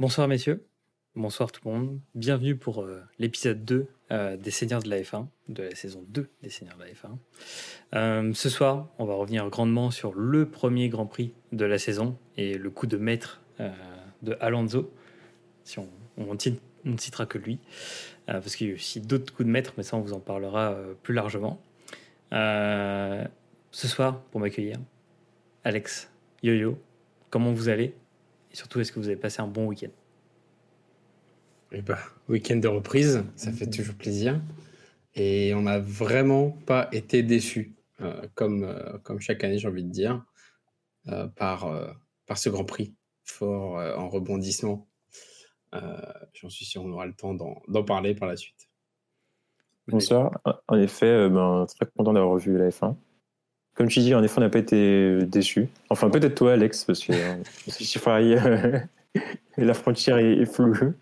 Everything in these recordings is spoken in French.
Bonsoir messieurs, bonsoir tout le monde, bienvenue pour euh, l'épisode 2 euh, des Seigneurs de la F1, de la saison 2 des Seigneurs de la F1. Euh, ce soir, on va revenir grandement sur le premier Grand Prix de la saison et le coup de maître de Alonso, si on, ne citera que lui, parce qu'il y a aussi d'autres coups de maître, mais ça on vous en parlera plus largement. ce soir, pour m'accueillir, Alex, Yo-Yo, comment vous allez? Et surtout, est-ce que vous avez passé un bon week-end? Eh ben, week-end de reprise, ça fait toujours plaisir. Et on n'a vraiment pas été déçus, euh, comme, euh, comme chaque année, j'ai envie de dire, euh, par, par ce Grand Prix fort en rebondissement. J'en suis sûr, on aura le temps d'en parler par la suite. Bonsoir. En effet, ben, très content d'avoir revu la F1. Comme tu dis, en effet, on n'a pas été déçus. Enfin, peut-être toi, Alex, parce que euh, la frontière est, floue.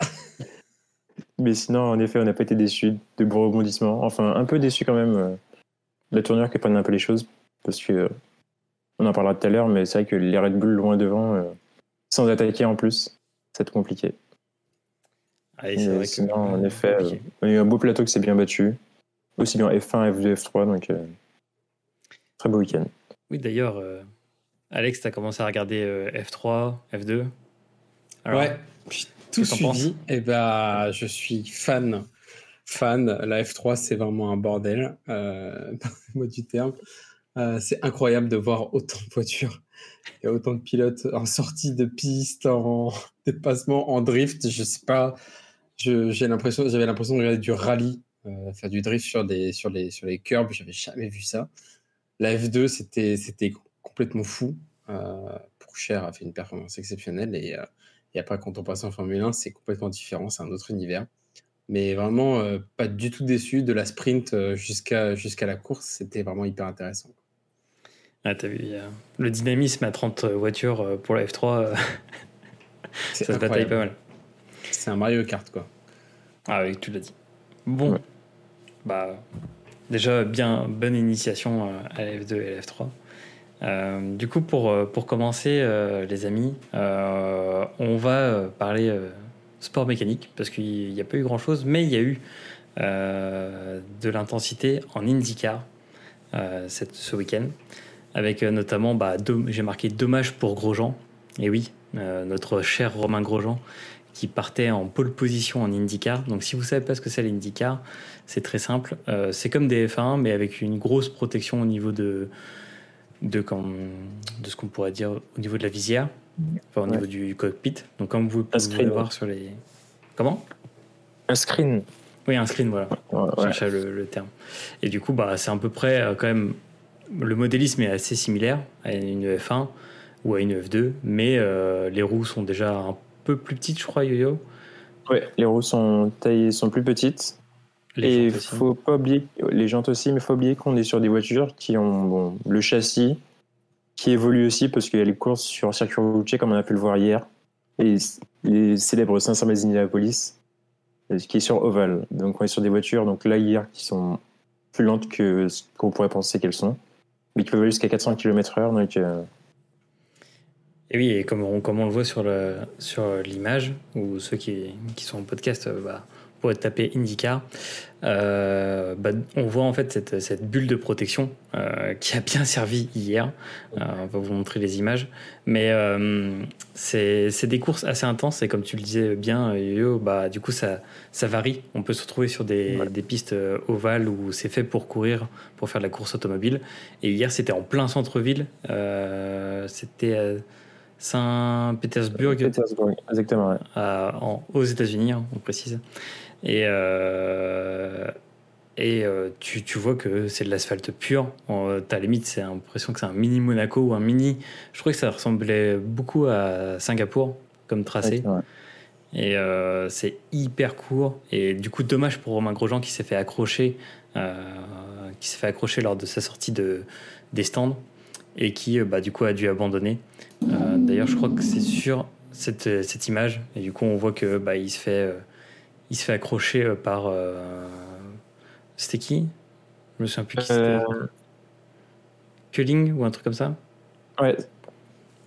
Mais sinon, en effet, on n'a pas été déçus de beaux rebondissements. Enfin, un peu déçus quand même. Euh, la tournure qui prenne un peu les choses, parce que euh, on en parlera tout à l'heure, mais c'est vrai que les Red Bull loin devant, sans attaquer en plus, c'est compliqué. Ah, sinon, en effet, on a eu un beau plateau qui s'est bien battu, aussi bien F1, F2, F3, donc Très beau week-end. Oui, d'ailleurs, euh, Alex, tu as commencé à regarder euh, F3, F2 Ouais, tout suivi. Et eh ben, je suis fan. Fan. La F3, c'est vraiment un bordel, euh, du terme. Euh, c'est incroyable de voir autant de voitures et autant de pilotes en sortie de piste, en dépassement, en drift. Je sais pas. J'ai l'impression, j'avais l'impression de regarder du rallye, faire du drift sur des, sur les, sur les curbs. J'avais jamais vu ça. La F2, c'était, c'était complètement fou. Euh, pour Cher a fait une performance exceptionnelle et, euh, et, après, quand on passe en Formule 1, c'est complètement différent, c'est un autre univers. Mais vraiment, euh, pas du tout déçu de la sprint jusqu'à, jusqu'à la course, c'était vraiment hyper intéressant. Ah, t'as vu, le dynamisme à 30 voitures pour la F3, ça se bataille pas mal. C'est un Mario Kart, quoi. Ah oui, tu l'as dit. Bon, bah, Déjà, bien bonne initiation euh, à la F2 et la F3. Euh, du coup, pour, euh, pour commencer, les amis, on va parler sport mécanique parce qu'il n'y a pas eu grand chose, mais il y a eu de l'intensité en IndyCar ce week-end, avec notamment, bah, j'ai marqué dommage pour Grosjean, et oui, notre cher Romain Grosjean qui partait en pole position en IndyCar. Donc si vous savez pas ce que c'est l'IndyCar, c'est très simple. Euh, c'est comme des F1, mais avec une grosse protection au niveau de, de, de ce qu'on pourrait dire au niveau de la visière, enfin au niveau du cockpit. Donc comme vous pouvez le voir sur les... Comment? Un screen. Oui, un screen, voilà. Ouais, le, terme. Et du coup, bah, c'est à peu près euh, quand même... Le modélisme est assez similaire à une F1 ou à une F2, mais euh, les roues sont déjà un peu plus petites, je crois, Yo-Yo. Ouais, les roues sont taillées, sont plus petites. Les et faut pas oublier les jantes aussi, mais faut oublier qu'on est sur des voitures qui ont bon, le châssis qui évolue aussi parce qu'il y a les courses sur circuit routier comme on a pu le voir hier et les célèbres 500 miles d'Indianapolis euh, qui est sur ovale. Donc on est sur des voitures donc là hier qui sont plus lentes que ce qu'on pourrait penser qu'elles sont, mais qui peuvent aller jusqu'à 400 km/h. Donc euh, et oui, et comme on, comme on le voit sur l'image, sur ou ceux qui, qui, sont en podcast euh, bah, pourraient taper IndyCar, euh, bah, on voit en fait cette, cette bulle de protection euh, qui a bien servi hier. Euh, on va vous montrer les images. Mais c'est des courses assez intenses et comme tu le disais bien, Yo, bah, du coup ça, ça varie. On peut se retrouver sur des, des pistes ovales où c'est fait pour courir, pour faire de la course automobile. Et hier c'était en plein centre-ville. c'était Saint-Pétersbourg. exactement. aux États-Unis, hein, on précise. Et, euh, et euh, tu, tu, vois que c'est de l'asphalte pur. T'as limite, c'est l'impression que c'est un mini Monaco ou un mini. Je crois que ça ressemblait beaucoup à Singapour comme tracé. Et euh, c'est hyper court. Et du coup, dommage pour Romain Grosjean qui s'est fait accrocher, qui s'est fait accrocher lors de sa sortie de, des stands et qui, bah, du coup, a dû abandonner. Euh, d'ailleurs, je crois que c'est sur cette, cette, image. Et du coup, on voit que bah, il se fait, euh, il se fait accrocher euh, par. c'était qui? Je me souviens plus qui c'était. Culling ou un truc comme ça? Ouais.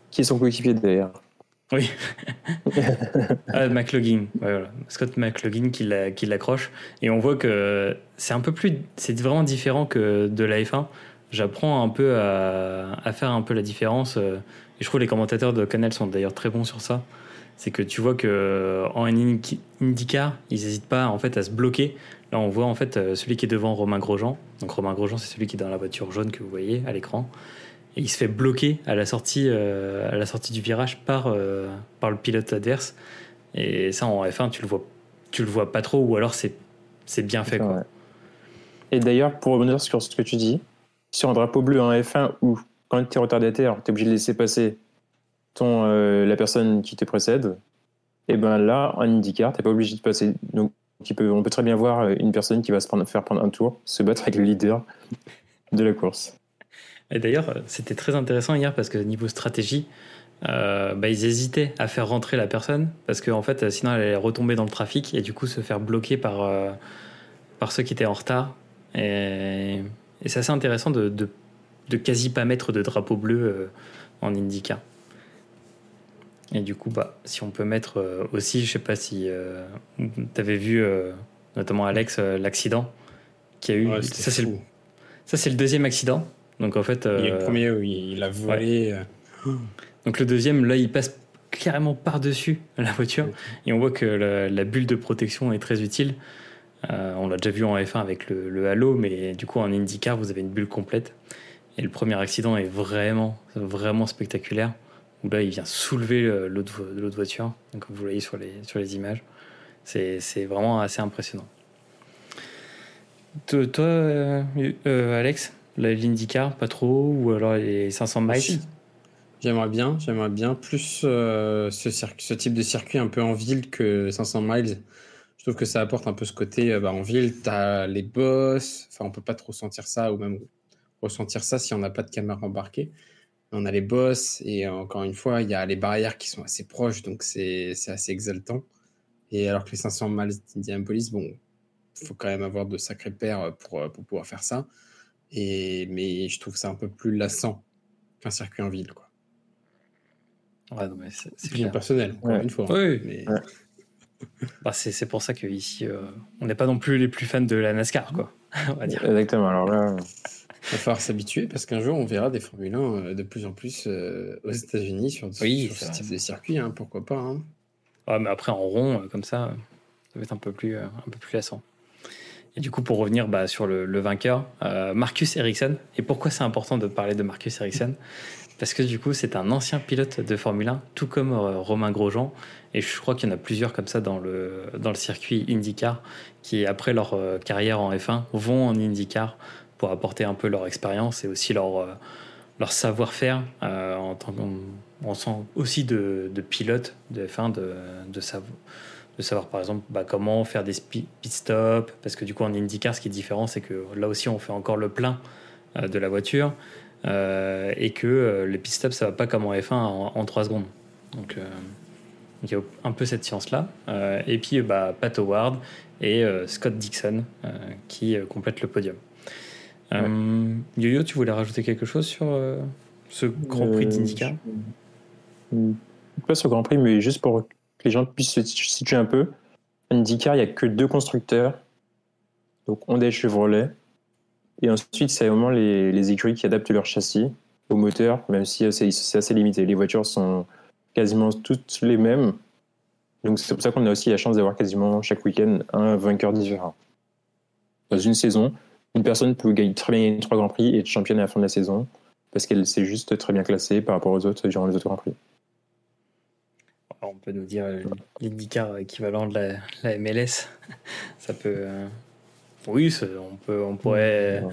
Qui est son coéquipier d'ailleurs. Oui. ah, McLaughlin, voilà. Scott McLaughlin qui l'accroche. Et on voit que c'est un peu plus. C'est vraiment différent que de la F1. J'apprends un peu à, à, faire un peu la différence. Euh, et je trouve que les commentateurs de Canal sont d'ailleurs très bons sur ça. C'est que tu vois que en IndyCar, ils n'hésitent pas en fait à se bloquer. Là, on voit en fait euh, celui qui est devant Romain Grosjean. Donc Romain Grosjean, c'est celui qui est dans la voiture jaune que vous voyez à l'écran et il se fait bloquer à la sortie, euh, à la sortie du virage par, euh, par le pilote adverse. Et ça, en F1, tu le vois, tu le vois pas trop, ou alors c'est, c'est bien fait. Quoi. Et d'ailleurs, pour revenir sur ce que tu dis, sur un drapeau bleu en F1 où, quand tu es retardataire, tu es obligé de laisser passer ton, euh, la personne qui te précède, et ben là, en IndyCar, tu pas obligé de passer. Donc, on peut très bien voir une personne qui va se prendre, faire prendre un tour, se battre avec le leader de la course. Et d'ailleurs, c'était très intéressant hier parce que niveau stratégie, euh, bah, ils hésitaient à faire rentrer la personne parce qu'en en fait, sinon elle allait retomber dans le trafic et du coup se faire bloquer par, euh, par ceux qui étaient en retard. Et, c'est assez intéressant de, de, quasi pas mettre de drapeau bleu euh, en Indica. Et du coup, bah, si on peut mettre aussi, je sais pas si tu avais vu, notamment Alex, l'accident qui a eu. ça, c'est le, ça, c'est le deuxième accident. Donc en fait. il est le euh, premier où il a volé. Euh. Donc le deuxième, là, il passe carrément par-dessus la voiture et on voit que la, bulle de protection est très utile. Euh, on l'a déjà vu en F1 avec le, halo, mais du coup en IndyCar, vous avez une bulle complète. Et le premier accident est vraiment, vraiment spectaculaire. Où là, il vient soulever l'autre voiture, comme vous voyez sur les, sur les images. C'est vraiment assez impressionnant. Toi, Alex, l'IndyCar, pas trop, ou alors les 500 miles? J'aimerais bien, j'aimerais bien plus euh, ce, ce, type de circuit un peu en ville que 500 miles. Je trouve que ça apporte un peu ce côté euh, bah, en ville, tu as les boss, enfin on peut pas trop sentir ça ou même ressentir ça si on n'a pas de caméra embarquée. On a les boss et encore une fois, il y a les barrières qui sont assez proches, donc c'est assez exaltant. Et alors que les 500 miles d'Indianapolis, bon, il faut quand même avoir de sacrés paires pour, pour pouvoir faire ça. Et, mais je trouve ça un peu plus lassant qu'un circuit en ville. Quoi. c'est bien personnel, encore une fois. Oui, mais... bah, c'est pour ça qu'ici, euh, on n'est pas non plus les plus fans de la NASCAR. Quoi, on va dire. Exactement. Alors là. Il va falloir s'habituer parce qu'un jour, on verra des Formule 1 euh, de plus en plus euh, aux États-Unis sur, oui, ce type de circuit. Hein, pourquoi pas hein. ouais, Mais après, en rond, comme ça, ça va être un peu plus, un peu plus lassant. Et du coup, pour revenir bah, sur le, vainqueur, euh, Marcus Ericsson. Et pourquoi c'est important de parler de Marcus Ericsson? Parce que du coup, c'est un ancien pilote de Formule 1, tout comme euh, Romain Grosjean. Et je crois qu'il y en a plusieurs comme ça dans le, dans le circuit IndyCar qui, après leur euh, carrière en F1, vont en IndyCar pour apporter un peu leur expérience et aussi leur, leur savoir-faire en tant sent aussi de, de pilote de F1, de, de savoir par exemple bah, comment faire des pit stops, parce que du coup en IndyCar ce qui est différent c'est que là aussi on fait encore le plein euh, de la voiture euh, et que euh, les pit stops ça va pas comme en F1 en, 3 secondes. Donc il y a un peu cette science là. et puis bah, Pat Howard et Scott Dixon qui complètent le podium. Yo-Yo, tu voulais rajouter quelque chose sur ce Grand Prix d'IndyCar? Pas sur Grand Prix, mais juste pour que les gens puissent se situer un peu. IndyCar, il n'y a que deux constructeurs, donc Honda et Chevrolet. Et ensuite, c'est vraiment les, les, écuries qui adaptent leur châssis au moteur, même si c'est assez limité. Les voitures sont quasiment toutes les mêmes. Donc c'est pour ça qu'on a aussi la chance d'avoir quasiment chaque week-end un vainqueur différent. Dans une saison, une personne peut gagner très bien trois grands prix et être championne à la fin de la saison parce qu'elle s'est juste très bien classée par rapport aux autres durant les autres grands prix on peut nous dire euh, l'IndyCar équivalent de la, MLS. Ça peut. Euh, oui, on, peut, on, pourrait,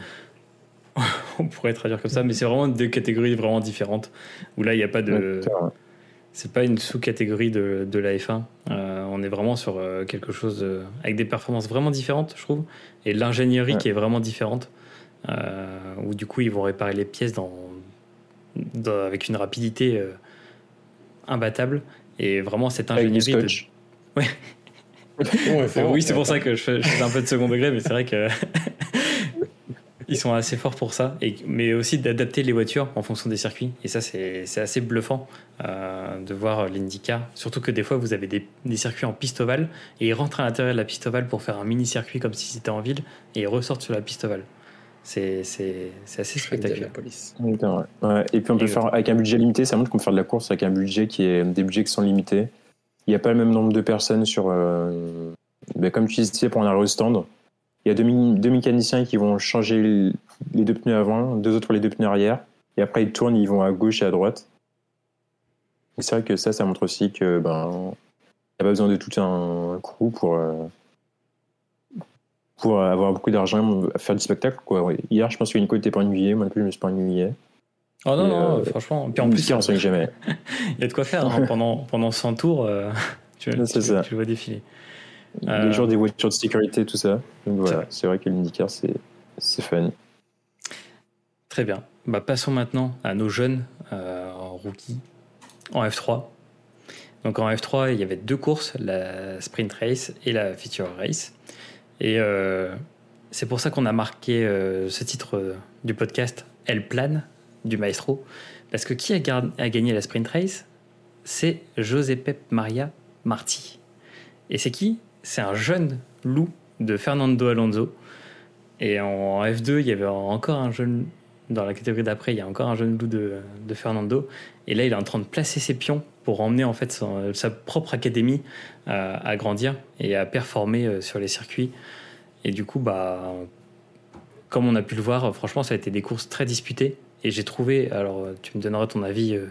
on pourrait traduire comme ça, mais c'est vraiment deux catégories vraiment différentes. Où là, il n'y a pas de. C'est pas une sous-catégorie de, de, la F1. Euh, on est vraiment sur quelque chose avec des performances vraiment différentes, je trouve. Et l'ingénierie qui est vraiment différente. où du coup, ils vont réparer les pièces dans, avec une rapidité imbattable et vraiment, cette ingénierie. De... Ouais. Oui, c'est pour ça que je fais, un peu de second degré, mais c'est vrai que. ils sont assez forts pour ça, et, mais aussi d'adapter les voitures en fonction des circuits. Et ça, c'est assez bluffant euh, de voir l'IndyCar. Surtout que des fois, vous avez des, des, circuits en piste ovale, et ils rentrent à l'intérieur de la piste ovale pour faire un mini-circuit comme si c'était en ville, et ils ressortent sur la piste ovale. C'est assez spectaculaire. Ouais. Et puis on peut faire avec un budget limité, ça montre qu'on peut faire de la course avec un budget qui est des budgets qui sont limités. Il n'y a pas le même nombre de personnes sur. Euh, ben, comme tu disais pour un arrêt stand, il y a deux, deux, mécaniciens qui vont changer les deux pneus avant, deux autres les deux pneus arrière, et après ils tournent, ils vont à gauche et à droite. C'est vrai que ça, ça montre aussi que ben, il n'y a pas besoin de tout un crew pour. Euh, pour avoir beaucoup d'argent faire du spectacle. Quoi. Hier, je pense que Nico n'était pas ennuyé, moi non plus, je me suis pas ennuyé. Oh non, non, euh, franchement. Puis en plus, on ne jamais. il y a de quoi faire. Hein. pendant, pendant 100 tours, euh, tu, tu, tu, le vois défiler. Les euh, jours des voitures de sécurité, tout ça. Donc voilà, c'est vrai que l'IndyCar, c'est fun. Très bien. Bah, passons maintenant à nos jeunes en rookie en F3. Donc en F3, il y avait deux courses, la Sprint Race et la Feature Race. Et euh, c'est pour ça qu'on a marqué euh, ce titre euh, du podcast Elle plane du maestro. Parce que qui a, gagné la sprint race? C'est Pep Maria Marti. Et c'est qui? C'est un jeune loup de Fernando Alonso. Et en F2, il y avait encore un jeune. Dans la catégorie d'après, il y a encore un jeune loup de, de, Fernando. Et là, il est en train de placer ses pions pour emmener en fait sa propre académie à grandir et à performer sur les circuits. Et du coup, bah, comme on a pu le voir, franchement, ça a été des courses très disputées. Et j'ai trouvé, alors tu me donneras ton avis, euh,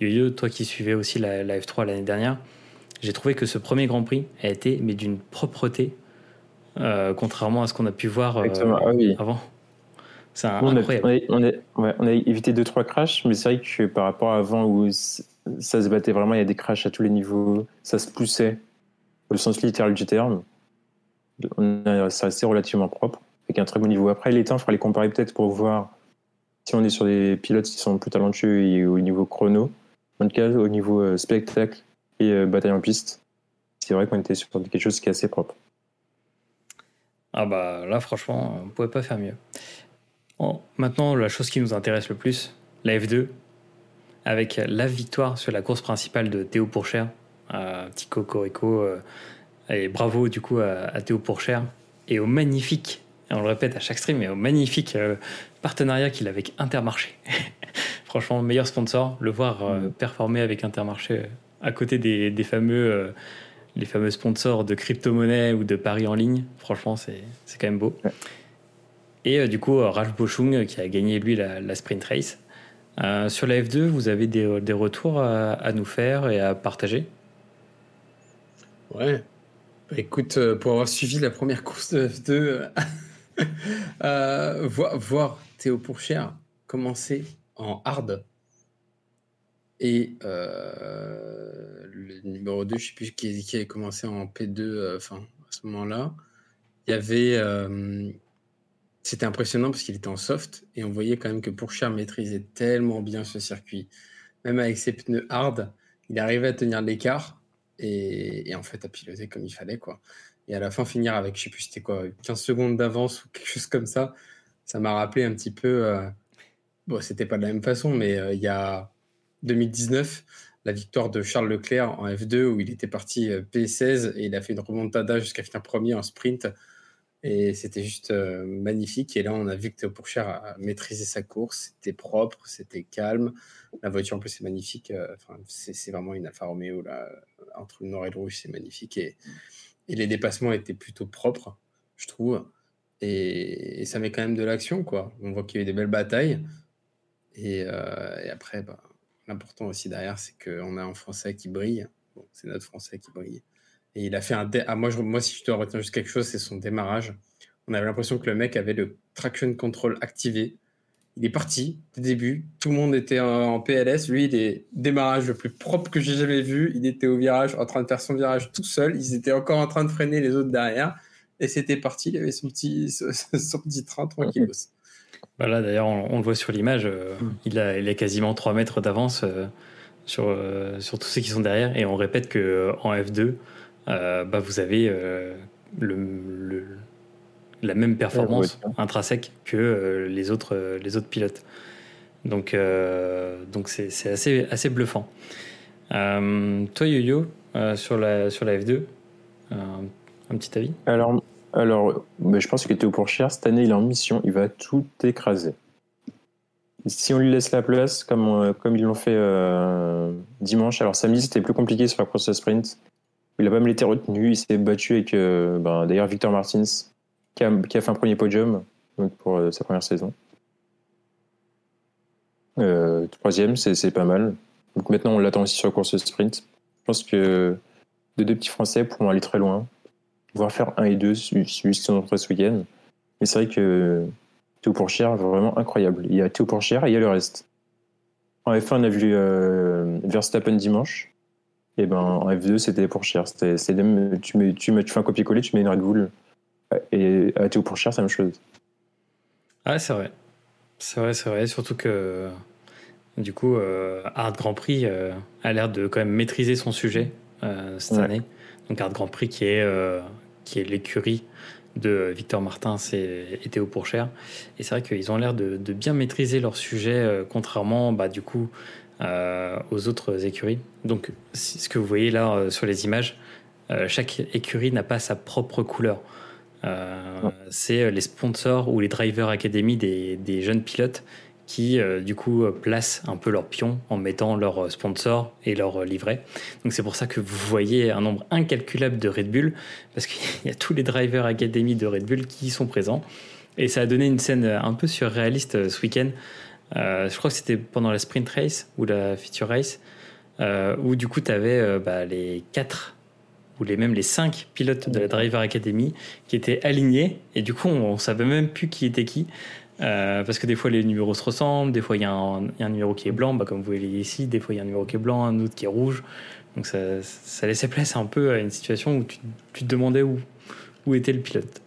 Yo-Yo, toi qui suivais aussi la, F3 l'année dernière, j'ai trouvé que ce premier Grand Prix a été mais d'une propreté, euh, contrairement à ce qu'on a pu voir euh, ah avant. C'est incroyable. On a, on, a, évité 2-3 crashs, mais c'est vrai que par rapport à avant où ça se battait vraiment, il y a des crashs à tous les niveaux, ça se poussait, au sens littéral du terme c'est assez relativement propre, avec un très bon niveau. Après, les temps, il faudra les comparer peut-être pour voir si on est sur des pilotes qui sont plus talentueux et au niveau chrono. En tout cas, au niveau euh, spectacle et euh, bataille en piste, c'est vrai qu'on était sur quelque chose qui est assez propre. Ah bah là, franchement, on ne pouvait pas faire mieux. maintenant, la chose qui nous intéresse le plus, la F2, avec la victoire sur la course principale de Théo Pourchère, petit cocorico euh, et bravo du coup à, Théo Pourchère et au magnifique, on le répète à chaque stream, mais au magnifique partenariat qu'il a avec Intermarché. Franchement, meilleur sponsor, le voir euh, mm. performer avec Intermarché euh, à côté des, des fameux, les fameux sponsors de crypto-monnaie ou de paris en ligne. Franchement, c'est quand même beau. Et du coup, Ralph Boschung qui a gagné lui la, sprint race. sur la F2, vous avez des, des retours à, à, nous faire et à partager? Ouais, bah, écoute, euh, pour avoir suivi la première course de F2, euh, euh, voir, Théo Pourchère commencer en hard et le numéro 2, je ne sais plus qui, qui avait commencé en P2 enfin, à ce moment-là, il y avait. c'était impressionnant parce qu'il était en soft et on voyait quand même que Pourchère maîtrisait tellement bien ce circuit. Même avec ses pneus hard, il arrivait à tenir l'écart et, en fait à piloter comme il fallait quoi. Et à la fin finir avec je sais plus c'était quoi 15 secondes d'avance ou quelque chose comme ça, ça m'a rappelé un petit peu euh, bon c'était pas de la même façon mais euh, il y a 2019 la victoire de Charles Leclerc en F2 où il était parti euh, P16 et il a fait une remontada jusqu'à finir premier en sprint et c'était juste magnifique. Et là, on a vu que Théo Pourchère a maîtrisé sa course. C'était propre, c'était calme. La voiture, en plus, c'est magnifique. Enfin, c'est vraiment une Alfa Romeo. Là entre le nord et le rouge, c'est magnifique. Et, et, les dépassements étaient plutôt propres, je trouve. Et, ça met quand même de l'action, quoi. On voit qu'il y a eu des belles batailles. Et, euh, après, bah, l'important aussi derrière, c'est qu'on a un Français qui brille. C'est notre Français qui brille. Et il a fait un. Ah, moi, moi, si je dois retenir juste quelque chose, c'est son démarrage. On avait l'impression que le mec avait le traction control activé il est parti début. Tout le monde était en, PLS. Lui, il est démarrage le plus propre que j'ai jamais vu. Il était au virage, en train de faire son virage tout seul. Ils étaient encore en train de freiner les autres derrière. Et c'était parti. Il avait son petit, son petit train tranquille. Voilà, d'ailleurs, on, le voit sur l'image. Euh, mm. il, a, il a quasiment 3 mètres d'avance euh, sur, euh, sur tous ceux qui sont derrière. Et on répète qu'en F2, bah, vous avez le, la même performance intrinsèque que les, autres, les autres pilotes. Donc, donc c'est assez, assez bluffant. toi, Yo-Yo, sur, la, sur la F2, un petit avis? Alors, alors je pense que Théo Pourchère, cette année, il est en mission, il va tout écraser. Si on lui laisse la place, comme, euh, comme ils l'ont fait euh, dimanche, alors samedi c'était plus compliqué sur la course sprint. Il a pas mal été retenu, il s'est battu avec euh, ben, d'ailleurs Victor Martins, qui a, qui a, fait un premier podium pour sa première saison. troisième, c'est pas mal. Donc maintenant on l'attend aussi sur la course sprint. Je pense que de deux petits Français pourront aller très loin voire faire un et deux, celui qui sont ce week-end. Mais c'est vrai que Théo Pourchère, vraiment incroyable. Il y a Théo Pourchère et il y a le reste. En F1, on a vu euh, Verstappen dimanche. Et ben en F2, c'était Pourchère. C'était, tu, tu, mets, tu fais un copier-coller, tu mets une Red Bull. Et à Théo Pourchère, c'est la même chose. Ah, c'est vrai. C'est vrai, c'est vrai. Surtout que du coup, euh, Art Grand Prix euh, a l'air de quand même maîtriser son sujet cette année. Donc Art Grand Prix qui est qui est l'écurie de Victor Martin et Théo Pourchère. Et c'est vrai qu'ils ont l'air de, bien maîtriser leur sujet, euh, contrairement bah, du coup euh, aux autres écuries. Donc ce que vous voyez là euh, sur les images, chaque écurie n'a pas sa propre couleur. C'est les sponsors ou les drivers academy des, des jeunes pilotes qui euh, du coup euh, placent un peu leur pion en mettant leur euh, sponsor et leur livret. Donc c'est pour ça que vous voyez un nombre incalculable de Red Bull, parce qu'il y a tous les drivers Academy de Red Bull qui sont présents. Et ça a donné une scène un peu surréaliste ce week-end. je crois que c'était pendant la sprint race ou la feature race, où du coup tu avais bah, les quatre ou les, même les cinq pilotes de la Driver Academy qui étaient alignés, et du coup on, on savait même plus qui était qui. Euh, parce que des fois les numéros se ressemblent, des fois il y, a un numéro qui est blanc, bah, comme vous voyez ici, des fois il y a un numéro qui est blanc, un autre qui est rouge. Donc ça, ça laissait place un peu à une situation où tu, tu te demandais où, où était le pilote.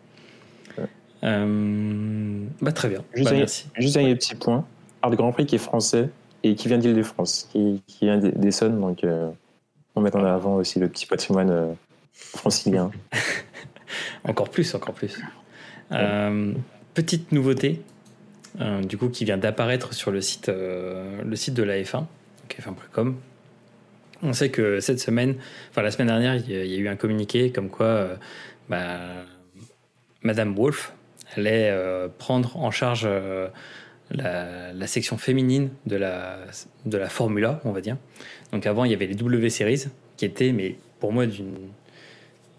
Euh, bah, très bien. Juste, bah, un, merci. juste un petit point. Art Grand Prix qui est français et qui vient d'Île-de-France, qui, qui vient d'Essonne, donc euh, on met en avant aussi le petit patrimoine euh, francilien. encore plus, encore plus. petite nouveauté, euh, du coup, qui vient d'apparaître sur le site, euh, le site de la F1, f1.com. On sait que cette semaine, enfin la semaine dernière, il y a eu un communiqué comme quoi euh, bah, Madame Wolf allait prendre en charge la, section féminine de la, de la Formula, on va dire. Donc avant, il y avait les W Series, qui étaient, mais pour moi, d'une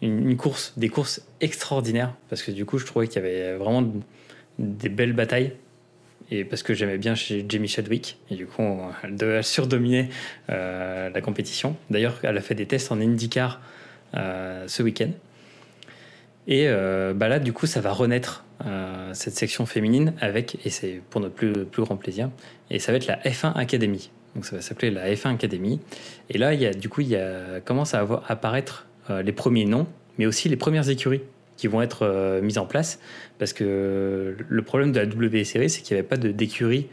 une, course, des courses extraordinaires, parce que du coup, je trouvais qu'il y avait vraiment des belles batailles et parce que j'aimais bien chez Jamie Chadwick et du coup elle surdominer euh, la compétition. D'ailleurs, elle a fait des tests en IndyCar euh, ce week-end. Et euh, bah là, du coup, ça va renaître cette section féminine avec, et c'est pour notre plus, plus, grand plaisir, et ça va être la F1 Academy. Donc ça va s'appeler la F1 Academy. Et là, il y a, du coup, il y a, commence à apparaître les premiers noms, mais aussi les premières écuries qui vont être euh, mises en place. Parce que le problème de la W Series, c'est qu'il n'y avait pas d'écurie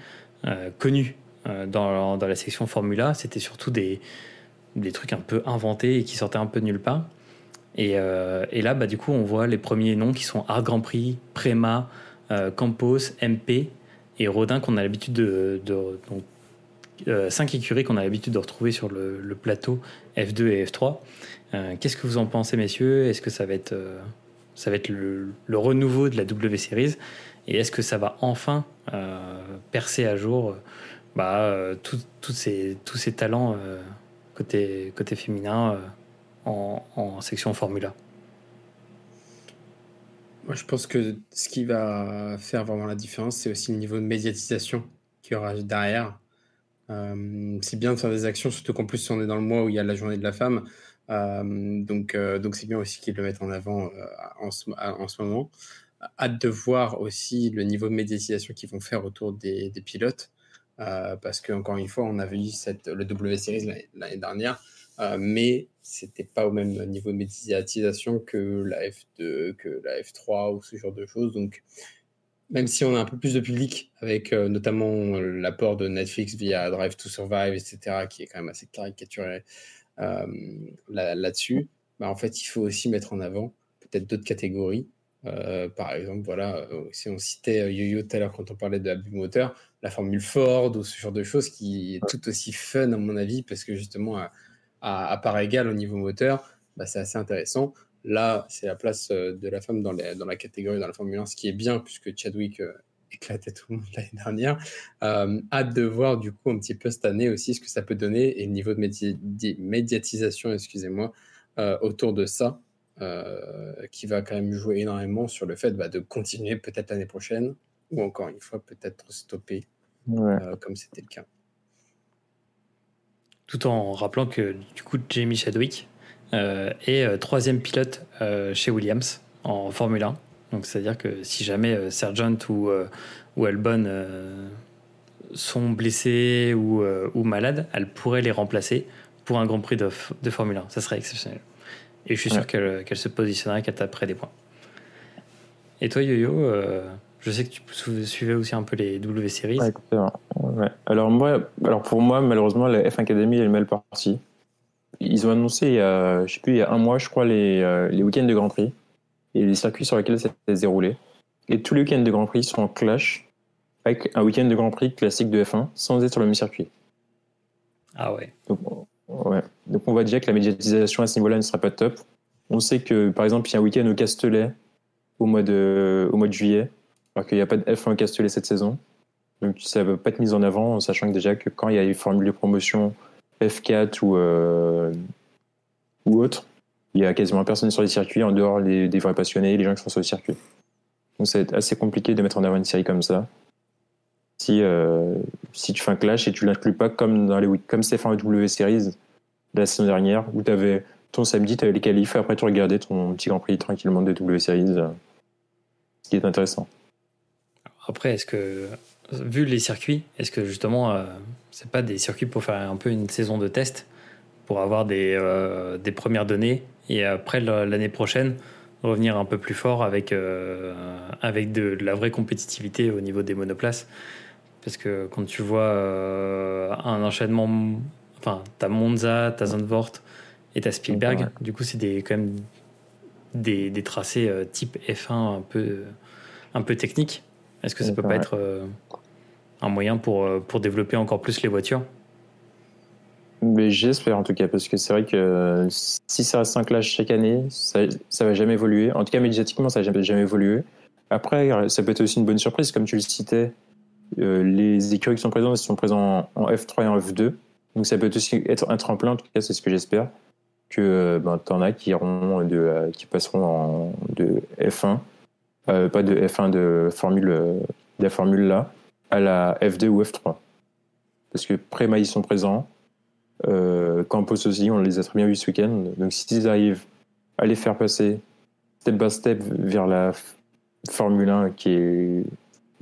euh, connue euh, dans, dans, la section Formula. C'était surtout des, des trucs un peu inventés et qui sortaient un peu de nulle part. Et, et là, bah, du coup, on voit les premiers noms qui sont Art Grand Prix, Prema, Campos, MP et Rodin qu'on a l'habitude de, donc, cinq écuries qu'on a l'habitude de retrouver sur le, plateau F2 et F3. Qu'est-ce que vous en pensez, messieurs? Est-ce que ça va être ça va être le, renouveau de la W Series? Et est-ce que ça va enfin euh, percer à jour bah, euh, ces, tous ces talents euh, côté, côté féminin en, en, section Formula Moi, je pense que ce qui va faire vraiment la différence, c'est aussi le niveau de médiatisation qu'il y aura derrière. c'est bien de faire des actions, surtout qu'en plus, on est dans le mois où il y a la journée de la femme. Euh, donc, euh, donc c'est bien aussi qu'ils le mettent en avant euh, en ce, en, ce, moment. Hâte de voir aussi le niveau de médiatisation qu'ils vont faire autour des, pilotes. parce que encore une fois, on eu cette, le W Series l'année dernière, mais c'était pas au même niveau de médiatisation que la F2, que la F3 ou ce genre de choses. Donc, même si on a un peu plus de public avec notamment l'apport de Netflix via Drive to Survive, etc., qui est quand même assez caricaturé euh, là-dessus, bah, en fait, il faut aussi mettre en avant peut-être d'autres catégories par exemple, voilà, si on citait Yo-Yo tout à l'heure quand on parlait de l'abus moteur, la formule Ford ou ce genre de choses qui est tout aussi fun à mon avis parce que justement à, à, part égale au niveau moteur, bah, c'est assez intéressant. Là, c'est la place de la femme dans, dans, la catégorie, dans la Formule 1, ce qui est bien puisque Chadwick éclatait tout le monde l'année dernière. hâte de voir du coup un petit peu cette année aussi ce que ça peut donner et le niveau de médiatisation, excusez-moi, autour de ça. qui va quand même jouer énormément sur le fait bah, de continuer peut-être l'année prochaine ou encore une fois peut-être stopper comme c'était le cas. Tout en rappelant que du coup Jamie Chadwick euh, est euh, troisième pilote euh, chez Williams en Formule 1. Donc c'est-à-dire que si jamais Sergent ou, ou Albon sont blessés ou, ou, malades, elle pourrait les remplacer pour un Grand Prix de, de Formule 1. Ça serait exceptionnel. Et je suis sûr qu'elle se positionnerait qu'elle taperait des points. Et toi, Yo-Yo, je sais que tu suivais aussi un peu les W Series. Ouais, Alors, moi, alors pour moi, malheureusement, la F1 Academy est mal partie. Ils ont annoncé il y a, je sais plus, il y a un mois, je crois, les, euh, les week-ends de Grand Prix et les circuits sur lesquels ça s'est déroulé. Et tous les week-ends de Grand Prix sont en clash avec un week-end de Grand Prix classique de F1 sans être sur le même circuit. Ah ouais. Donc, ouais. Donc on voit déjà que la médiatisation à ce niveau-là ne sera pas top. On sait que, par exemple, il y a un week-end au Castellet au mois de, au mois de juillet alors qu'il n'y a pas de F1 Castellet cette saison. Donc ça ne va pas être mis en avant, sachant que déjà que quand il y a une formule de promotion F4 ou, euh, ou autre, il y a quasiment personne sur les circuits en dehors des, vrais passionnés, les gens qui sont sur le circuit. Donc être assez compliqué de mettre en avant une série comme ça. Si, euh, si tu fais un clash et tu l'inclus pas comme dans les comme Stéphane W Series la saison dernière où tu avais ton samedi, tu avais les qualifs, après tu regardais ton petit Grand Prix tranquillement de W Series, euh, ce qui est intéressant. Après, est-ce que, vu les circuits, est-ce que justement, euh, c'est pas des circuits pour faire un peu une saison de test, pour avoir des, euh, des premières données, et après l'année prochaine, revenir un peu plus fort avec, euh, avec de, la vraie compétitivité au niveau des monoplaces. Parce que quand tu vois un enchaînement, enfin, t'as Monza, t'as Zandvoort et t'as Spielberg, du coup, c'est quand même des, des tracés type F1 un peu, un peu techniques. Est-ce que ça peut pas être euh, un moyen pour, euh, pour développer encore plus les voitures? Mais j'espère en tout cas, parce que c'est vrai que si ça reste un clash chaque année, ça, ça va jamais évoluer. En tout cas, médiatiquement, ça va jamais, jamais évoluer. Après, ça peut être aussi une bonne surprise, comme tu le citais. Euh, les écuries qui sont présentes, sont présents en F3 et en F2. Donc ça peut aussi être un tremplin, en tout cas, c'est ce que j'espère. Que ben, tu en as qui, iront de, qui passeront en, de F1 euh, pas de F1 de Formule, de la Formule là, à la F2 ou F3. Parce que Préma, ils sont présents. Euh, Campos aussi, on les a très bien vus ce week-end. Donc s'ils arrivent à les faire passer step by step vers la Formule 1 qui est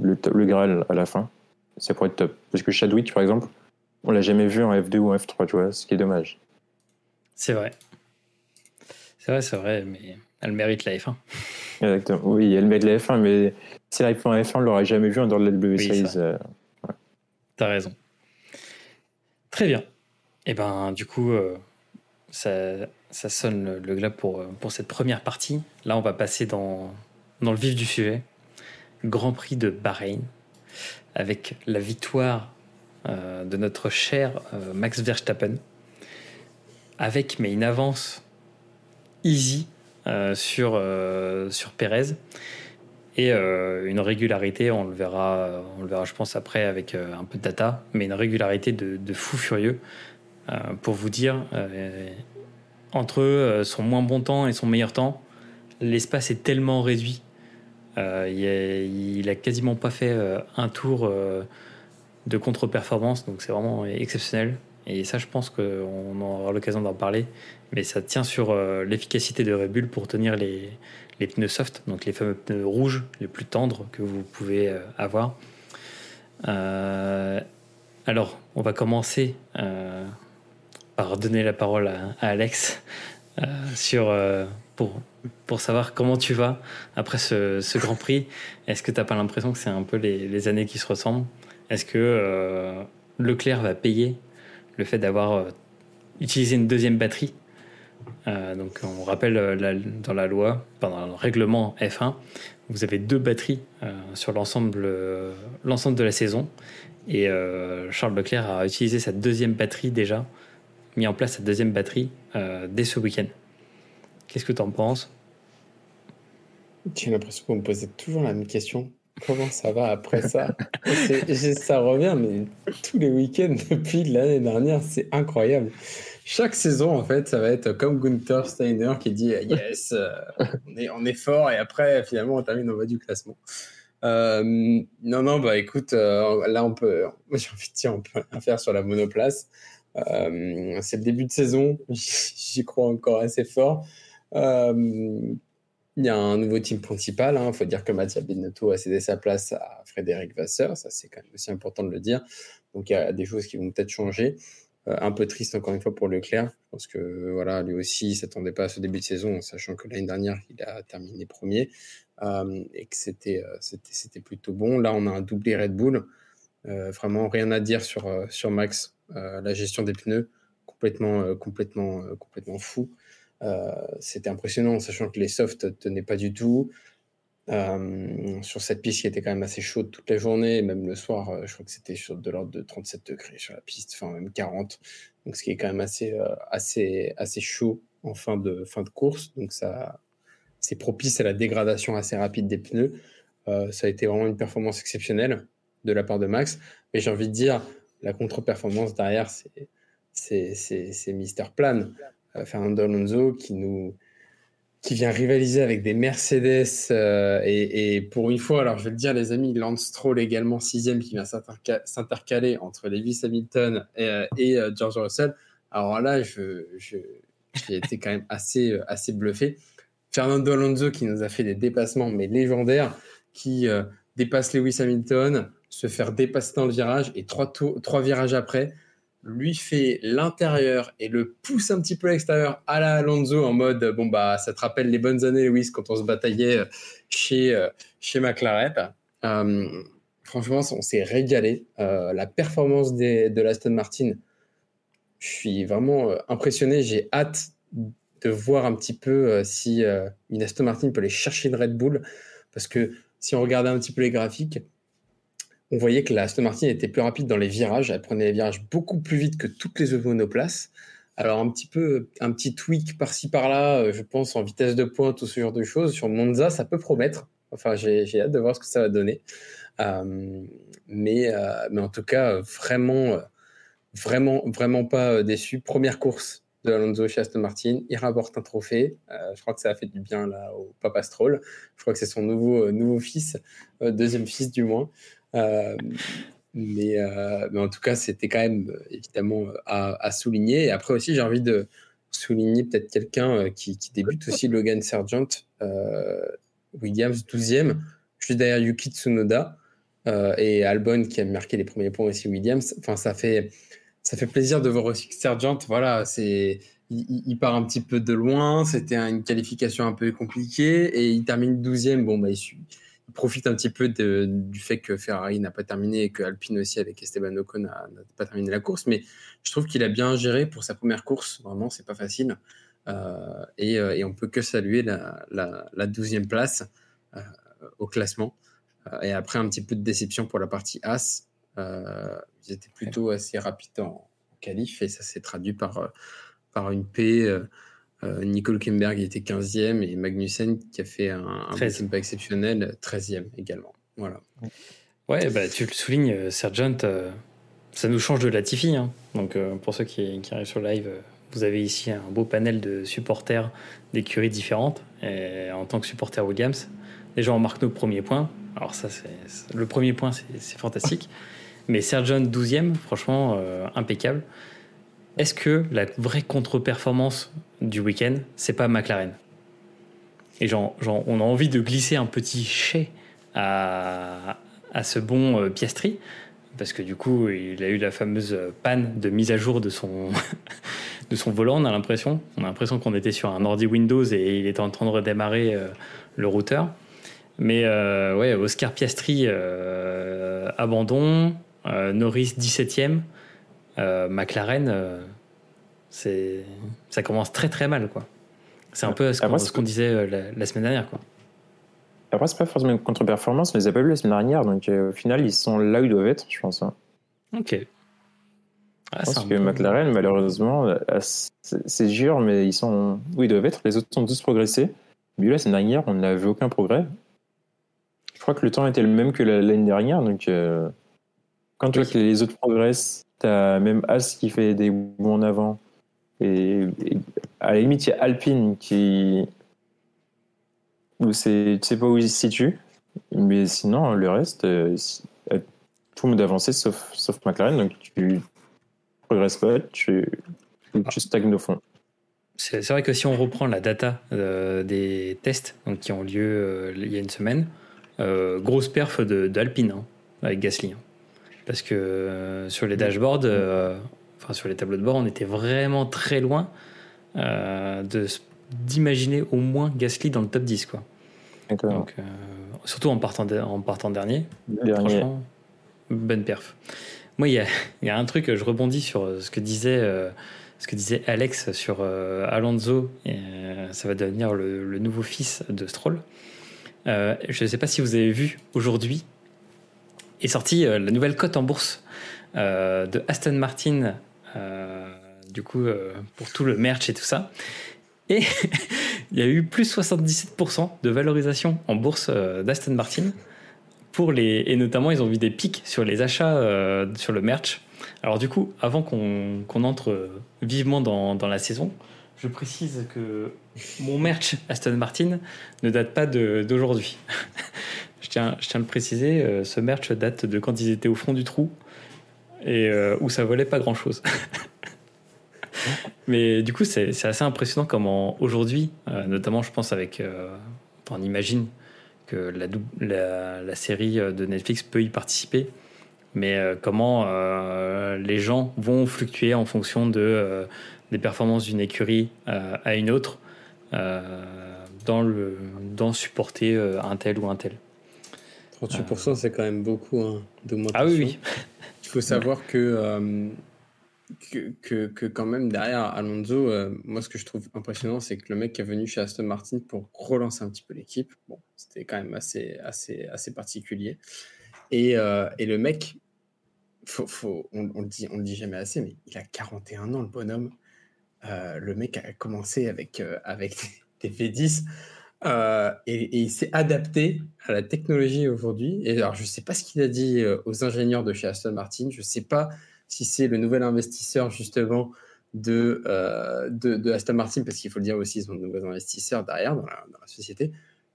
le, le Graal à la fin, ça pourrait être top. Parce que Chadwick, par exemple, on l'a jamais vu en F2 ou en F3, tu vois, ce qui est dommage. C'est vrai. C'est vrai, c'est vrai, mais elle mérite la F1. Exactement. Oui, elle mérite la F1, mais si elle arrive en F1, on ne l'aurait jamais vu en dehors de la W Series. Euh, T'as raison. Très bien. Et eh ben, du coup, euh, ça, ça, sonne le, glas pour, pour cette première partie. Là, on va passer dans, dans le vif du sujet. Grand Prix de Bahreïn, avec la victoire euh, de notre cher Max Verstappen, avec mais une avance easy euh, sur, euh, sur Pérez. Et euh, une régularité, on le, verra, on le verra, je pense, après avec un peu de data, mais une régularité de, de fou furieux. Pour vous dire, entre son moins bon temps et son meilleur temps, l'espace est tellement réduit. il, a, quasiment pas fait un tour de contre-performance, donc c'est vraiment exceptionnel. Et ça, je pense qu'on aura l'occasion d'en parler. Mais ça tient sur euh, l'efficacité de Red Bull pour tenir les, les, pneus soft, donc les fameux pneus rouges les plus tendres que vous pouvez euh, avoir. Euh, alors, on va commencer par donner la parole à, Alex sur, pour, pour savoir comment tu vas après ce, ce Grand Prix. Est-ce que tu n'as pas l'impression que c'est un peu les, les, années qui se ressemblent? Est-ce que Leclerc va payer le fait d'avoir euh, utilisé une deuxième batterie? Donc on rappelle dans la loi, pendant le règlement F1, vous avez deux batteries sur l'ensemble l'ensemble de la saison. Et Charles Leclerc a utilisé sa deuxième batterie déjà, mis en place sa deuxième batterie dès ce week-end. Qu'est-ce que tu en penses? J'ai l'impression qu'on me posait toujours la même question. Comment ça va après ça? Ça revient, mais tous les week-ends depuis l'année dernière, c'est incroyable. Chaque saison, en fait, ça va être comme Gunther Steiner qui dit Yes, euh, on, est, on est fort, et après, finalement, on termine en bas du classement. Euh, non, non, bah écoute, euh, là, on peut, j'ai envie de dire, on peut rien faire sur la monoplace. C'est le début de saison, j'y crois encore assez fort. Euh, il y a un nouveau team principal. Il hein. faut dire que Mathieu Binotto a cédé sa place à Frédéric Vasseur. Ça, c'est quand même aussi important de le dire. Donc, il y a des choses qui vont peut-être changer. Euh, un peu triste, encore une fois, pour Leclerc. Je pense que voilà, lui aussi, il s'attendait pas à ce début de saison, sachant que l'année dernière, il a terminé premier euh, et que c'était, c'était, plutôt bon. Là, on a un doublé Red Bull. vraiment, rien à dire sur, sur Max. La gestion des pneus, complètement, complètement, complètement fou. Euh, c'était impressionnant, sachant que les softs tenaient pas du tout. Euh, sur cette piste qui était quand même assez chaude toute la journée, même le soir, euh, je crois que c'était de l'ordre de 37 degrés sur la piste, enfin même 40, donc ce qui est quand même assez, assez, assez chaud en fin de, fin de course, donc ça c'est propice à la dégradation assez rapide des pneus. ça a été vraiment une performance exceptionnelle de la part de Max, mais j'ai envie de dire, la contre-performance derrière, c'est Mister Plan. Euh, Fernando Alonso qui nous qui vient rivaliser avec des Mercedes euh, et, pour une fois, alors je vais le dire les amis, Lance Stroll également sixième qui vient s'intercaler entre Lewis Hamilton et, euh, George Russell. Alors là, j'ai été quand même assez, assez bluffé. Fernando Alonso qui nous a fait des dépassements mais légendaires, qui dépasse Lewis Hamilton, se faire dépasser dans le virage et trois, trois virages après, lui fait l'intérieur et le pousse un petit peu à l'extérieur à la Alonso en mode bon bah ça te rappelle les bonnes années Lewis quand on se bataillait chez euh, chez McLaren. Euh, franchement, on s'est régalé. Euh, la performance des, de l'Aston Martin, je suis vraiment impressionné. J'ai hâte de voir un petit peu si une Aston Martin peut aller chercher une Red Bull parce que si on regardait un petit peu les graphiques, on voyait que la Aston Martin était plus rapide dans les virages. Elle prenait les virages beaucoup plus vite que toutes les autres monoplaces. Alors un petit peu, un petit tweak par-ci par-là, euh, je pense en vitesse de pointe ou ce genre de choses. Sur Monza, ça peut promettre. Enfin, j'ai hâte de voir ce que ça va donner. Euh, mais, euh, mais en tout cas, vraiment, vraiment, vraiment pas déçu. Première course de Alonso chez Aston Martin. Il rapporte un trophée. je crois que ça a fait du bien là au Papa Stroll. Je crois que c'est son nouveau, nouveau fils, deuxième fils du moins. Euh, mais, euh, mais, en tout cas, c'était quand même évidemment à, souligner. Et après aussi, j'ai envie de souligner peut-être quelqu'un euh, qui, débute aussi, Logan Sargent, Williams 12e, juste derrière Yuki Tsunoda et Albon qui a marqué les premiers points aussi, Williams. Enfin, ça fait, ça fait plaisir de voir aussi que Sargent, voilà, c'est. Il, part un petit peu de loin, c'était une qualification un peu compliquée et il termine 12e. Bon, bah, il, profite un petit peu du fait que Ferrari n'a pas terminé et que Alpine aussi avec Esteban Ocon n'a pas terminé la course. Mais je trouve qu'il a bien géré pour sa première course. Vraiment, c'est pas facile. Euh, et, euh, et, on peut que saluer la, la, 12e place euh, au classement. et après, un petit peu de déception pour la partie As. ils étaient plutôt assez rapides en, qualif et ça s'est traduit par, par une paix euh, Nicole Kemberg était 15e et Magnussen qui a fait un, un pas exceptionnel, 13e également. Voilà. Ouais, bah, tu le soulignes, euh, Sergent, euh, ça nous change de Latifi. Hein. Donc pour ceux qui, arrivent sur live, vous avez ici un beau panel de supporters d'écuries différentes. Et en tant que supporter Williams, déjà on marque nos premiers points. Alors ça, c'est le premier point, c'est fantastique. Mais Sergent 12e, franchement, impeccable. Est-ce que la vraie contre-performance du week-end, c'est pas McLaren? Et genre, on a envie de glisser un petit chais à, à ce bon euh, Piastri, parce que du coup, il a eu la fameuse panne de mise à jour de son, volant, on a l'impression. On a l'impression qu'on était sur un ordi Windows et il était en train de redémarrer euh, le routeur. Mais euh, Oscar Piastri, abandon. Norris 17e. McLaren C'est, ça commence très très mal, quoi. C'est un peu ce qu'on, disait euh, la, semaine dernière, quoi. Après, c'est pas forcément une contre-performance, mais ils n'ont pas vu la semaine dernière, donc au final, ils sont là où ils doivent être, je pense. Hein. Ok. Ah, Parce que McLaren, malheureusement, c'est dur, mais ils sont où ils doivent être. Les autres sont tous progressés. Mais la semaine dernière, on n'a vu aucun progrès. Je crois que le temps était le même que l'année dernière, donc euh, quand tu vois que les autres progressent, t'as même As qui fait des bons en avant. Et, à la limite, il y a Alpine qui. Où tu sais pas où il se situe. Mais sinon, le reste, euh, euh, tout le monde avancé sauf, sauf McLaren. Donc tu progresses pas, tu, tu stagnes au fond. C'est vrai que si on reprend la data euh, des tests donc, qui ont lieu il y a une semaine, grosse perf d'Alpine hein, avec Gasly. Hein. Parce que euh, sur les dashboards, euh, enfin sur les tableaux de bord, on était vraiment très loin euh, d'imaginer au moins Gasly dans le top 10. Quoi. Donc, surtout en partant, en partant dernier. Franchement, bonne perf. Moi, il y a, y a, un truc, je rebondis sur ce que disait, ce que disait Alex sur Alonso. Et, ça va devenir le, le, nouveau fils de Stroll. je ne sais pas si vous avez vu aujourd'hui est sortie euh, la nouvelle cote en bourse euh, de Aston Martin, euh, du coup, pour tout le merch et tout ça. Et il y a eu plus 77% de valorisation en bourse d'Aston Martin. Pour les, et notamment, ils ont vu des pics sur les achats sur le merch. Alors du coup, avant qu'on entre vivement dans, dans, la saison, je précise que mon merch Aston Martin ne date pas d'aujourd'hui. je, tiens, je tiens à le préciser, euh, ce merch date de quand ils étaient au fond du trou et euh, où ça volait pas grand-chose. Mais du coup, c'est assez impressionnant comment aujourd'hui, euh, notamment je pense avec... on imagine que la, série de Netflix peut y participer, mais comment les gens vont fluctuer en fonction de, des performances d'une écurie à une autre dans supporter un tel ou un tel. 38%, c'est quand même beaucoup hein, Ah oui, oui. Il faut savoir euh, que, que, que, quand même derrière Alonso, euh, moi ce que je trouve impressionnant, c'est que le mec qui est venu chez Aston Martin pour relancer un petit peu l'équipe, bon, c'était quand même assez, assez, assez particulier. Et, euh, et le mec, faut, faut, on, on, le dit, on le dit jamais assez, mais il a 41 ans, le bonhomme. le mec a commencé avec, avec des V10. Euh, et, il s'est adapté à la technologie aujourd'hui. Et alors, je ne sais pas ce qu'il a dit euh, aux ingénieurs de chez Aston Martin. Je ne sais pas si c'est le nouvel investisseur justement de, euh, de, Aston Martin, parce qu'il faut le dire aussi, ils ont de nouveaux investisseurs derrière dans la, société.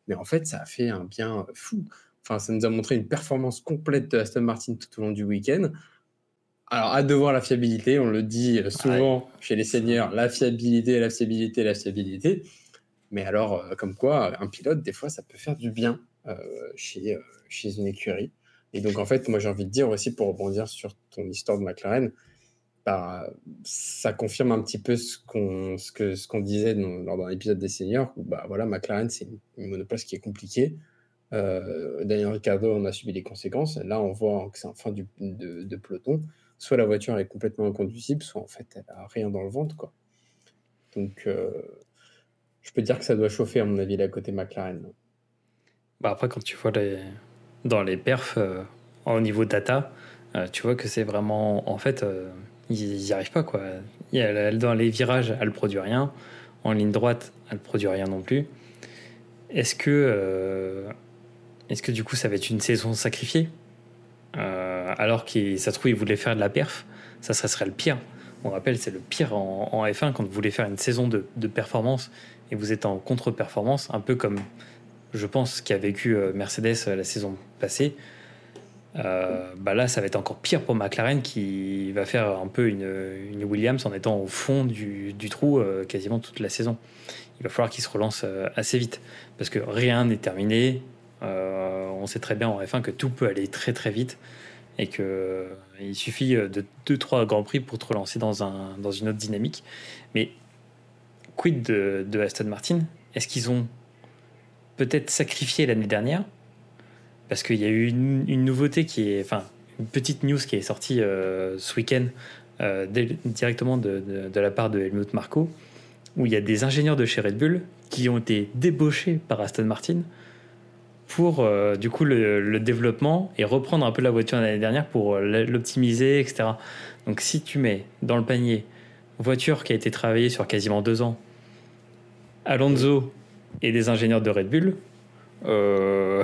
Mais en fait, ça a fait un bien fou. Enfin, ça nous a montré une performance complète de Aston Martin tout au long du week-end. Alors, hâte de voir la fiabilité. On le dit souvent chez les seigneurs, la fiabilité, la fiabilité, la fiabilité. Mais alors, euh, comme quoi, un pilote, des fois, ça peut faire du bien euh, chez, euh, chez une écurie. Et donc, en fait, moi, j'ai envie de dire aussi, pour rebondir sur ton histoire de McLaren, bah, ça confirme un petit peu ce qu'on ce que, ce qu'on disait lors d'un épisode des seniors, où bah, voilà, McLaren, c'est une, monoplace qui est compliquée. Daniel Ricciardo en a subi les conséquences. Là, on voit que c'est en fin du, de, peloton. Soit la voiture est complètement inconduisible, soit en fait, elle a rien dans le ventre. Quoi. Donc, je peux dire que ça doit chauffer, à mon avis, là, côté McLaren. Bah après, quand tu vois les... dans les perfs euh, au niveau data, euh, tu vois que c'est vraiment. En fait, euh, ils n'y arrivent pas. Quoi. dans les virages, elle ne produit rien. En ligne droite, elle ne produit rien non plus. Est-ce que, est-ce que du coup, ça va être une saison sacrifiée? Alors que ça se trouve, ils voulaient faire de la perf, ça, serait le pire. On rappelle, c'est le pire en, F1 quand vous voulez faire une saison de, de performance et vous êtes en contre-performance, un peu comme je pense qu'a vécu euh, Mercedes euh, la saison passée. Euh, bah là, ça va être encore pire pour McLaren qui va faire un peu une, Williams en étant au fond du, trou quasiment toute la saison. Il va falloir qu'il se relance assez vite parce que rien n'est terminé. on sait très bien en F1 que tout peut aller très très vite et que il suffit de 2-3 grands prix pour te relancer dans, un, dans une autre dynamique. Mais quid de, Aston Martin? Est-ce qu'ils ont peut-être sacrifié l'année dernière? Parce qu'il y a eu une, nouveauté qui est. Enfin, une petite news qui est sortie euh, ce week-end directement de, la part de Helmut Marko, où il y a des ingénieurs de chez Red Bull qui ont été débauchés par Aston Martin pour du coup le, développement et reprendre un peu la voiture l'année dernière pour l'optimiser, etc. Donc si tu mets dans le panier voiture qui a été travaillée sur quasiment deux ans, Alonso et des ingénieurs de Red Bull, euh,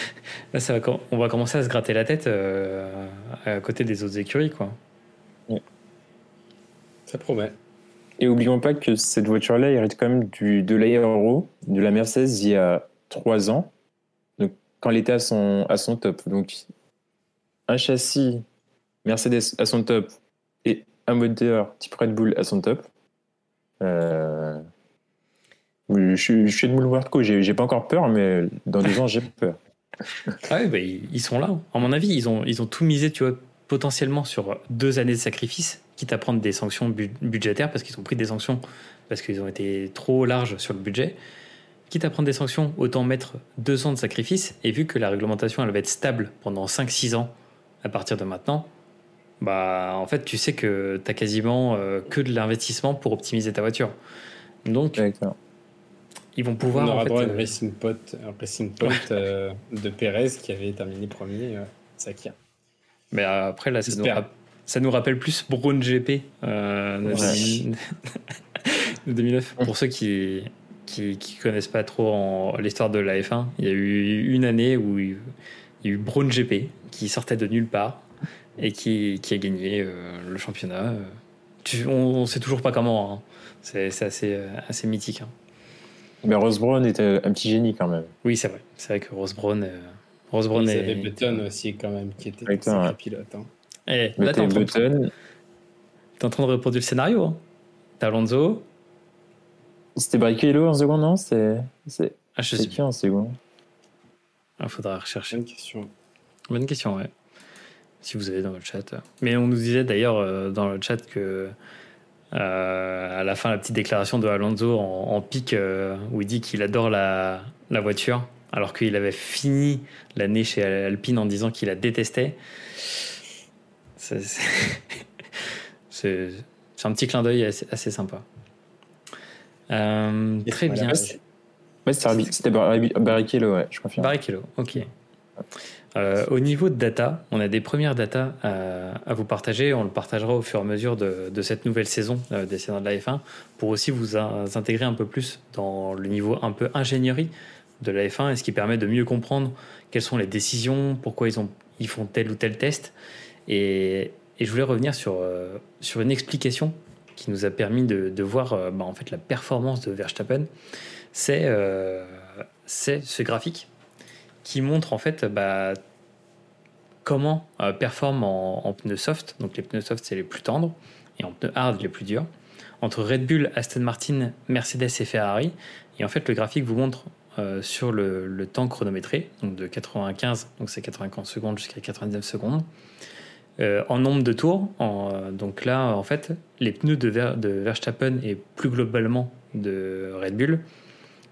là, ça va, on va commencer à se gratter la tête euh, à côté des autres écuries. Quoi. Ça promet. Et oublions pas que cette voiture-là hérite quand même du, de l'aéro, de la Mercedes il y a trois ans, donc, quand elle était à son, à son top. Donc, un châssis Mercedes à son top un moteur type Red Bull à son top. Euh, je, je, suis de moule j'ai pas encore peur, mais dans deux ans, j'ai peur. ah oui, bah, ils sont là. À mon avis, ils ont, ils ont tout misé, tu vois, potentiellement sur deux années de sacrifice, quitte à prendre des sanctions budgétaires, parce qu'ils ont pris des sanctions parce qu'ils ont été trop larges sur le budget. Quitte à prendre des sanctions, autant mettre deux ans de sacrifice, et vu que la réglementation, elle va être stable pendant 5-6 ans à partir de maintenant, bah en fait tu sais que tu as quasiment euh, que de l'investissement pour optimiser ta voiture. Donc ils vont pouvoir. On aura droit à une euh, Racing Pot, un Racing Pot euh, de Perez qui avait terminé premier, Sakia. Mais après là, ça nous, ça nous, rappelle plus Brown GP de 2009. Pour ceux qui qui, qui connaissent pas trop l'histoire de la F1, il y a eu une année où il y a eu Brown GP qui sortait de nulle part et qui, qui a gagné euh, le championnat. on ne sait toujours pas comment. Hein. C'est assez, euh, assez mythique. Hein. Mais Rose Brown était un petit génie quand même. Oui, c'est vrai. C'est vrai que Rose Brown. Euh, Rose Brown Il y avait Button aussi quand même qui était un ouais. pilote. Hein. Et eh, là, t'es en, Button... es en train de reproduire le scénario. Hein. T'as Alonso. C'était Barrichello en seconde, non? C'est ah, qui en seconde? Il ah, faudra rechercher. Bonne question. Bonne question, ouais si vous avez dans le chat. Mais on nous disait d'ailleurs euh, dans le chat que euh, à la fin, la petite déclaration de Alonso en, pic euh, où il dit qu'il adore la, la, voiture, alors qu'il avait fini l'année chez Alpine en disant qu'il la détestait. C'est un petit clin d'œil assez, sympa. très bien. C'était Barrichello, ouais, je confirme. Barrichello, ok. Euh, au niveau de data, on a des premières data à, vous partager. On le partagera au fur et à mesure de, cette nouvelle saison euh, des saisons de la F1 pour aussi vous intégrer un peu plus dans le niveau un peu ingénierie de la F1 et ce qui permet de mieux comprendre quelles sont les décisions, pourquoi ils, ont, ils font tel ou tel test. Et, je voulais revenir sur, euh, sur une explication qui nous a permis de, voir bah, en fait la performance de Verstappen. C'est ce graphique qui montre en fait bah, comment euh, performe en, pneus soft. Donc les pneus soft, c'est les plus tendres, et en pneus hard, les plus durs. Entre Red Bull, Aston Martin, Mercedes et Ferrari. Et en fait, le graphique vous montre euh, sur le, temps chronométré, donc de 95, donc c'est 95 secondes jusqu'à 99 secondes, euh, en nombre de tours. donc là, en fait, les pneus de, de Verstappen et plus globalement de Red Bull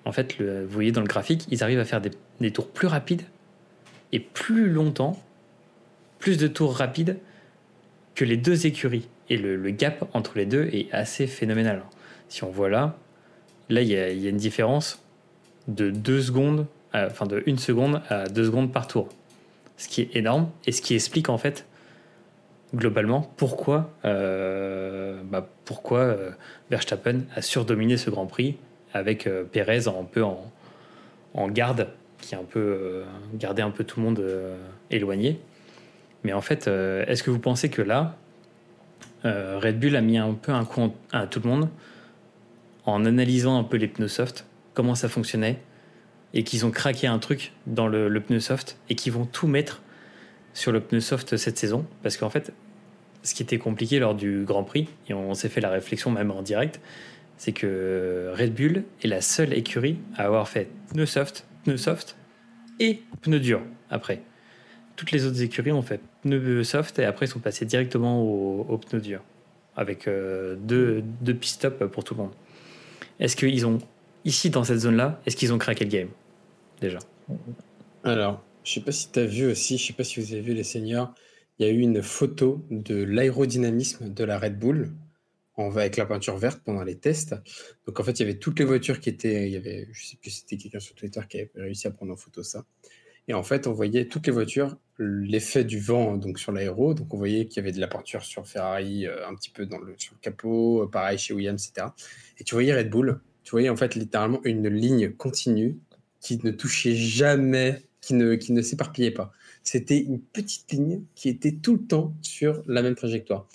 en fait, vous voyez dans le graphique, ils arrivent à faire des, tours plus rapides et plus longtemps, plus de tours rapides que les deux écuries. Et le, gap entre les deux est assez phénoménal. Si on voit là, là, il y a, une différence de 2 secondes, enfin de 1 seconde à 2 secondes par tour. Ce qui est énorme et ce qui explique en fait globalement pourquoi, euh, bah, euh, Verstappen a surdominé ce Grand Prix avec euh, Pérez un peu en, garde, qui a un peu euh, gardé un peu tout le monde euh, éloigné. Mais en fait, est-ce que vous pensez que là, Red Bull a mis un peu un coup à tout le monde en analysant un peu les pneus soft, comment ça fonctionnait, et qu'ils ont craqué un truc dans le, le pneu soft et qu'ils vont tout mettre sur le pneu soft cette saison? Parce qu'en fait, ce qui était compliqué lors du Grand Prix, et on s'est fait la réflexion même en direct, c'est que Red Bull est la seule écurie à avoir fait pneu soft, pneu soft et pneu dur après. Toutes les autres écuries ont fait pneu soft et après sont passées directement au, au pneu dur avec euh, deux, deux pit pour tout le monde. Est-ce qu'ils ont, ici dans cette zone-là, est-ce qu'ils ont craqué le game déjà? Alors, je sais pas si tu as vu aussi, je sais pas si vous avez vu les seniors, il y a eu une photo de l'aérodynamisme de la Red Bull on va avec la peinture verte pendant les tests. Donc en fait, il y avait toutes les voitures qui étaient, il y avait, je sais plus, c'était quelqu'un sur Twitter qui avait réussi à prendre en photo ça. Et en fait, on voyait toutes les voitures, l'effet du vent donc sur l'aéro. Donc on voyait qu'il y avait de la peinture sur Ferrari, euh, un petit peu dans le, sur le capot, euh, pareil chez Williams, etc. Et tu voyais Red Bull, tu voyais en fait littéralement une ligne continue qui ne touchait jamais, qui ne, qui ne s'éparpillait pas. C'était une petite ligne qui était tout le temps sur la même trajectoire.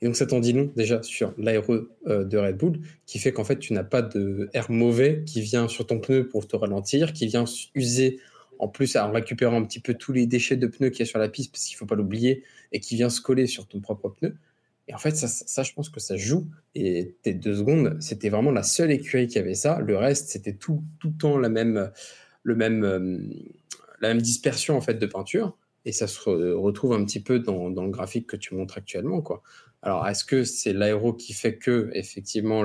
Et donc ça t'en dit long déjà sur l'aéro euh, de Red Bull, qui fait qu'en fait tu n'as pas de air mauvais qui vient sur ton pneu pour te ralentir, qui vient user en plus en récupérant un petit peu tous les déchets de pneus qu'il y a sur la piste, parce qu'il faut pas l'oublier, et qui vient se coller sur ton propre pneu. Et en fait, ça, ça je pense que ça joue. Et tes deux secondes, c'était vraiment la seule écurie qui avait ça. Le reste, c'était tout, tout le temps la même, le même, euh, la même dispersion en fait de peinture. Et ça se retrouve un petit peu dans, dans, le graphique que tu montres actuellement. Quoi. Alors, est-ce que c'est l'aéro qui fait que, effectivement,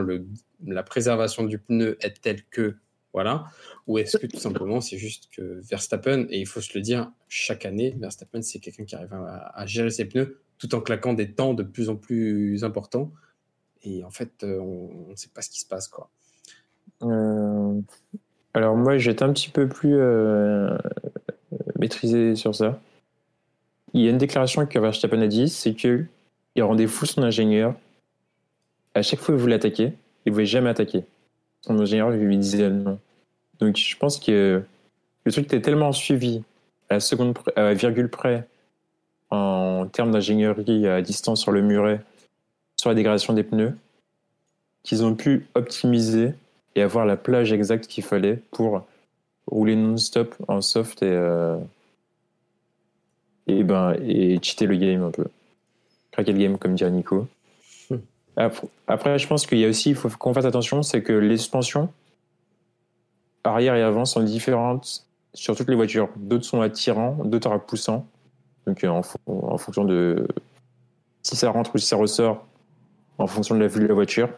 la préservation du pneu est telle que, voilà, ou est-ce que tout simplement c'est juste que Verstappen, et il faut se le dire, chaque année, Verstappen, c'est quelqu'un qui arrive à, gérer ses pneus tout en claquant des temps de plus en plus importants. Et en fait, euh, on ne sait pas ce qui se passe, quoi. Euh, alors moi, j'étais un petit peu plus euh, maîtrisé sur ça. Il y a une déclaration que Verstappen a dit, c'est que il rendait fou son ingénieur. À chaque fois qu'il voulait attaquer, il ne voulait jamais attaquer. Son ingénieur lui disait non. Donc je pense que le truc était tellement suivi à la seconde à virgule près en termes d'ingénierie à distance sur le muret, sur la dégradation des pneus, qu'ils ont pu optimiser et avoir la plage exacte qu'il fallait pour rouler non-stop en soft et, euh, et, ben, et cheater le game un peu craquer le game, comme dirait Nico. Hmm. Après, je pense qu'il y a aussi, il faut qu'on fasse attention, c'est que les suspensions arrière et avant sont différentes sur toutes les voitures. D'autres sont attirants, d'autres repoussants. Donc euh, en, fonction de si ça rentre ou si ça ressort, en fonction de la vue de la voiture.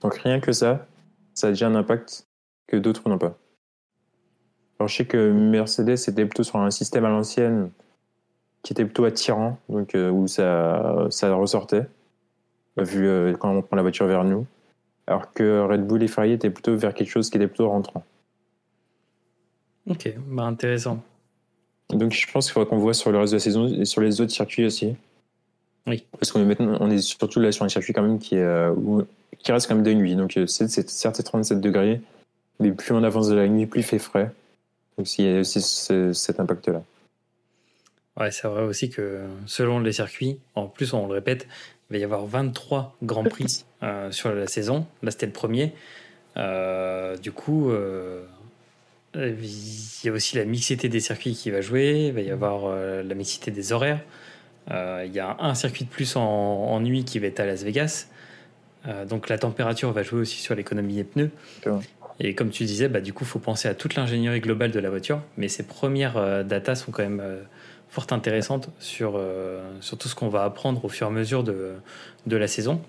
Donc rien que ça, ça a déjà un impact que d'autres n'ont pas. Alors je sais que Mercedes était plutôt sur un système à l'ancienne qui était plutôt attirant, donc euh, où ça, ça ressortait, vu euh, quand on prend la voiture vers nous, alors que Red Bull et Ferrari étaient plutôt vers quelque chose qui était plutôt rentrant. Ok, bah intéressant. Donc je pense qu'il faudra qu'on voit sur le reste de la saison et sur les autres circuits aussi. Oui. Parce qu'on est maintenant, on est surtout là sur un circuit quand même qui, est, euh, qui reste quand même de nuit. Donc c'est, certes 37 degrés, mais plus on avance de la nuit, plus il fait frais. Donc il y a aussi cet impact-là. Ouais, c'est vrai aussi que selon les circuits, en plus on le répète, il va y avoir 23 grands prix euh, sur la saison. Là c'était le premier. Euh, du coup, euh, il y a aussi la mixité des circuits qui va jouer. Il va y avoir la mixité des horaires. il y a un circuit de plus en, nuit qui va être à Las Vegas. donc la température va jouer aussi sur l'économie des pneus. Et comme tu disais, bah, du coup, il faut penser à toute l'ingénierie globale de la voiture. Mais ces premières datas sont quand même fort intéressante sur, euh, sur tout ce qu'on va apprendre au fur et à mesure de, de la saison.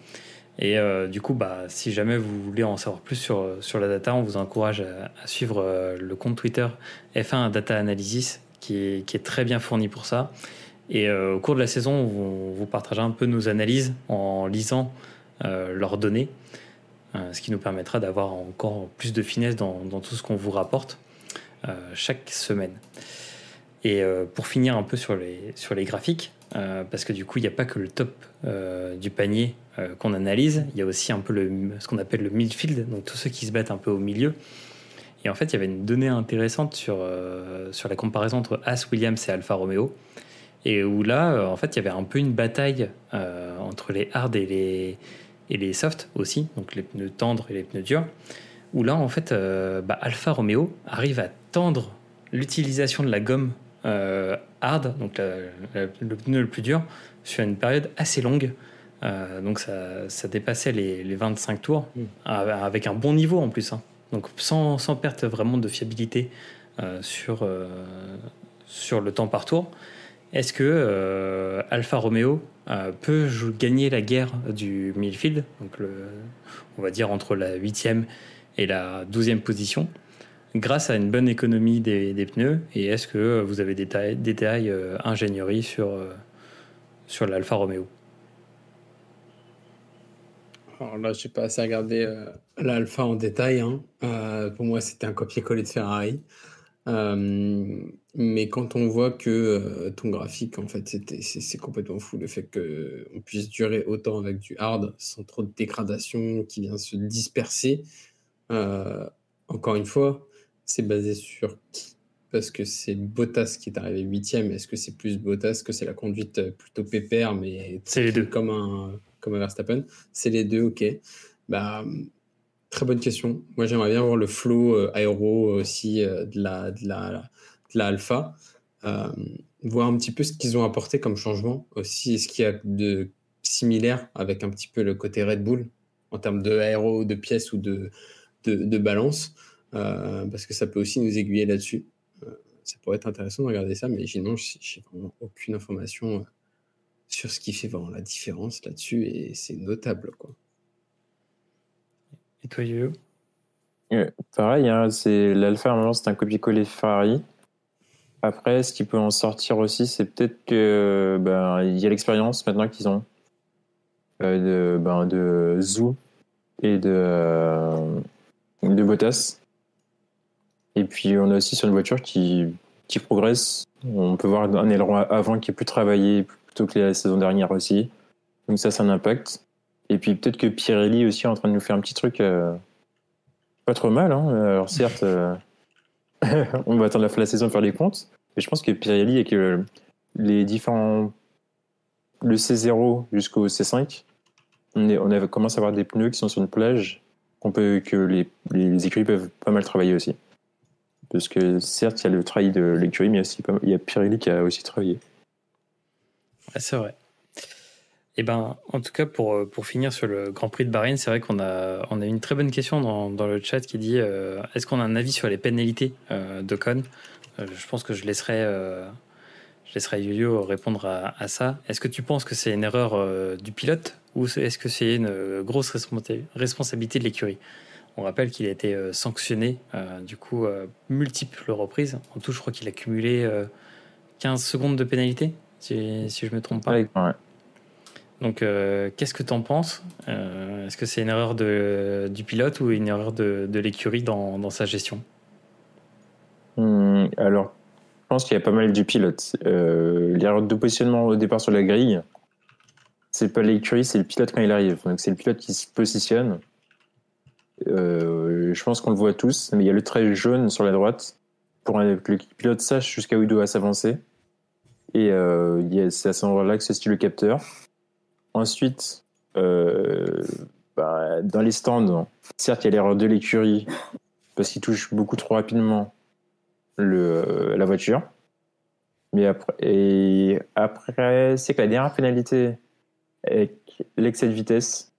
Et euh, du coup, bah, si jamais vous voulez en savoir plus sur, sur la data, on vous encourage à, suivre euh, le compte Twitter F1 Data Analysis, qui est, qui est très bien fourni pour ça. Et au cours de la saison, on vous partagera un peu nos analyses en lisant leurs données, ce qui nous permettra d'avoir encore plus de finesse dans, dans tout ce qu'on vous rapporte chaque semaine. Et euh, pour finir un peu sur les, sur les graphiques, euh, parce que du coup, il n'y a pas que le top euh, du panier qu'on analyse, il y a aussi un peu ce qu'on appelle le midfield, donc tous ceux qui se battent un peu au milieu. Et en fait, il y avait une donnée intéressante sur, sur la comparaison entre As Williams et Alfa Romeo. Et où là, en fait, il y avait un peu une bataille entre les hard et les, et les soft aussi, donc les pneus tendres et les pneus durs. Où là, en fait, bah, Alfa Romeo arrive à tendre l'utilisation de la gomme euh, hard, donc le pneu le plus dur, sur une période assez longue. Euh, donc ça, ça, dépassait les, les 25 tours, mm. avec un bon niveau en plus. Hein. Donc sans, sans, perte vraiment de fiabilité euh, sur, sur le temps par tour. Est-ce que Alfa Romeo peut gagner la guerre du midfield, donc le, on va dire entre la 8e et la 12e position? Grâce à une bonne économie des, pneus Et est-ce que vous avez des détails, euh, ingénierie sur, euh, sur l'Alfa Romeo? Alors là, je n'ai pas assez regardé euh, l'Alpha en détail. Hein. Euh, pour moi, c'était un copier-coller de Ferrari. Euh, mais quand on voit que ton graphique, en fait, c'est complètement fou. Le fait qu'on puisse durer autant avec du hard sans trop de dégradation qui vient se disperser. encore une fois, c'est basé sur qui? Parce que c'est Bottas qui est arrivé huitième. Est-ce que c'est plus Bottas que c'est la conduite plutôt pépère, mais c'est les deux comme un comme Verstappen? C'est les deux, ok. Bah, très bonne question. Moi, j'aimerais bien voir le flow euh, aéro aussi euh, de, la, de, la, de la Alpha. Euh, voir un petit peu ce qu'ils ont apporté comme changement aussi. Est-ce qu'il y a de similaire avec un petit peu le côté Red Bull en termes de aéro, de pièces ou de, de, balance? Parce que ça peut aussi nous aiguiller là-dessus. ça pourrait être intéressant de regarder ça, mais sinon, je n'ai vraiment aucune information sur ce qui fait vraiment la différence là-dessus et c'est notable. Quoi. Et toi, Yo Pareil, hein, c'est l'Alpha, c'est un copier-coller Ferrari. Après, ce qui peut en sortir aussi, c'est peut-être que ben, il y a l'expérience maintenant qu'ils ont euh, de, ben, de Zoo et de, euh, de Bottas. Et puis, on a aussi sur une voiture qui, qui progresse. On peut voir un aileron avant qui est plus travaillé, plutôt que la saison dernière aussi. Donc ça, c'est un impact. Et puis peut-être que Pirelli aussi est en train de nous faire un petit truc euh, pas trop mal. Hein. Alors certes, euh, on va attendre la fin de la saison pour faire les comptes. Mais je pense que Pirelli et que les différents... Le C0 jusqu'au C5, on, est, commencé à avoir des pneus qui sont sur une plage peut, que les, les écuries peuvent pas mal travailler aussi. Parce que certes, il y a le travail de l'écurie, mais aussi, il y a Pirelli qui a aussi travaillé c'est vrai. Eh ben, en tout cas, pour, euh, pour finir sur le Grand Prix de Bahreïn, c'est vrai qu'on a, on a une très bonne question dans, dans le chat qui dit euh, est-ce qu'on a un avis sur les pénalités euh, de Con Je pense que je laisserai, je laisserai Yo-Yo répondre à, à ça. Est-ce que tu penses que c'est une erreur du pilote? Ou est-ce que c'est une grosse responsabilité de l'écurie? On rappelle qu'il a été sanctionné, du coup, multiples reprises. En tout, je crois qu'il a cumulé 15 secondes de pénalité si, si je me trompe pas. Donc, euh, qu'est-ce que tu en penses? Euh, Est-ce que c'est une erreur de, du pilote ou une erreur de, de l'écurie dans, dans, sa gestion? Hmm, Alors, je pense qu'il y a pas mal du pilote. Euh, L'erreur de positionnement au départ sur la grille, c'est pas l'écurie, c'est le pilote quand il arrive. Donc, c'est le pilote qui se positionne. Je pense qu'on le voit tous, mais il y a le trait jaune sur la droite pour que le pilote sache jusqu'à où il doit s'avancer. Et euh, c'est à ce moment-là que se situe le capteur. Ensuite, euh, bah, dans les stands, certes, il y a l'erreur de l'écurie parce qu'il touche beaucoup trop rapidement la voiture. Mais après, et après c'est que la dernière pénalité avec l'excès de vitesse,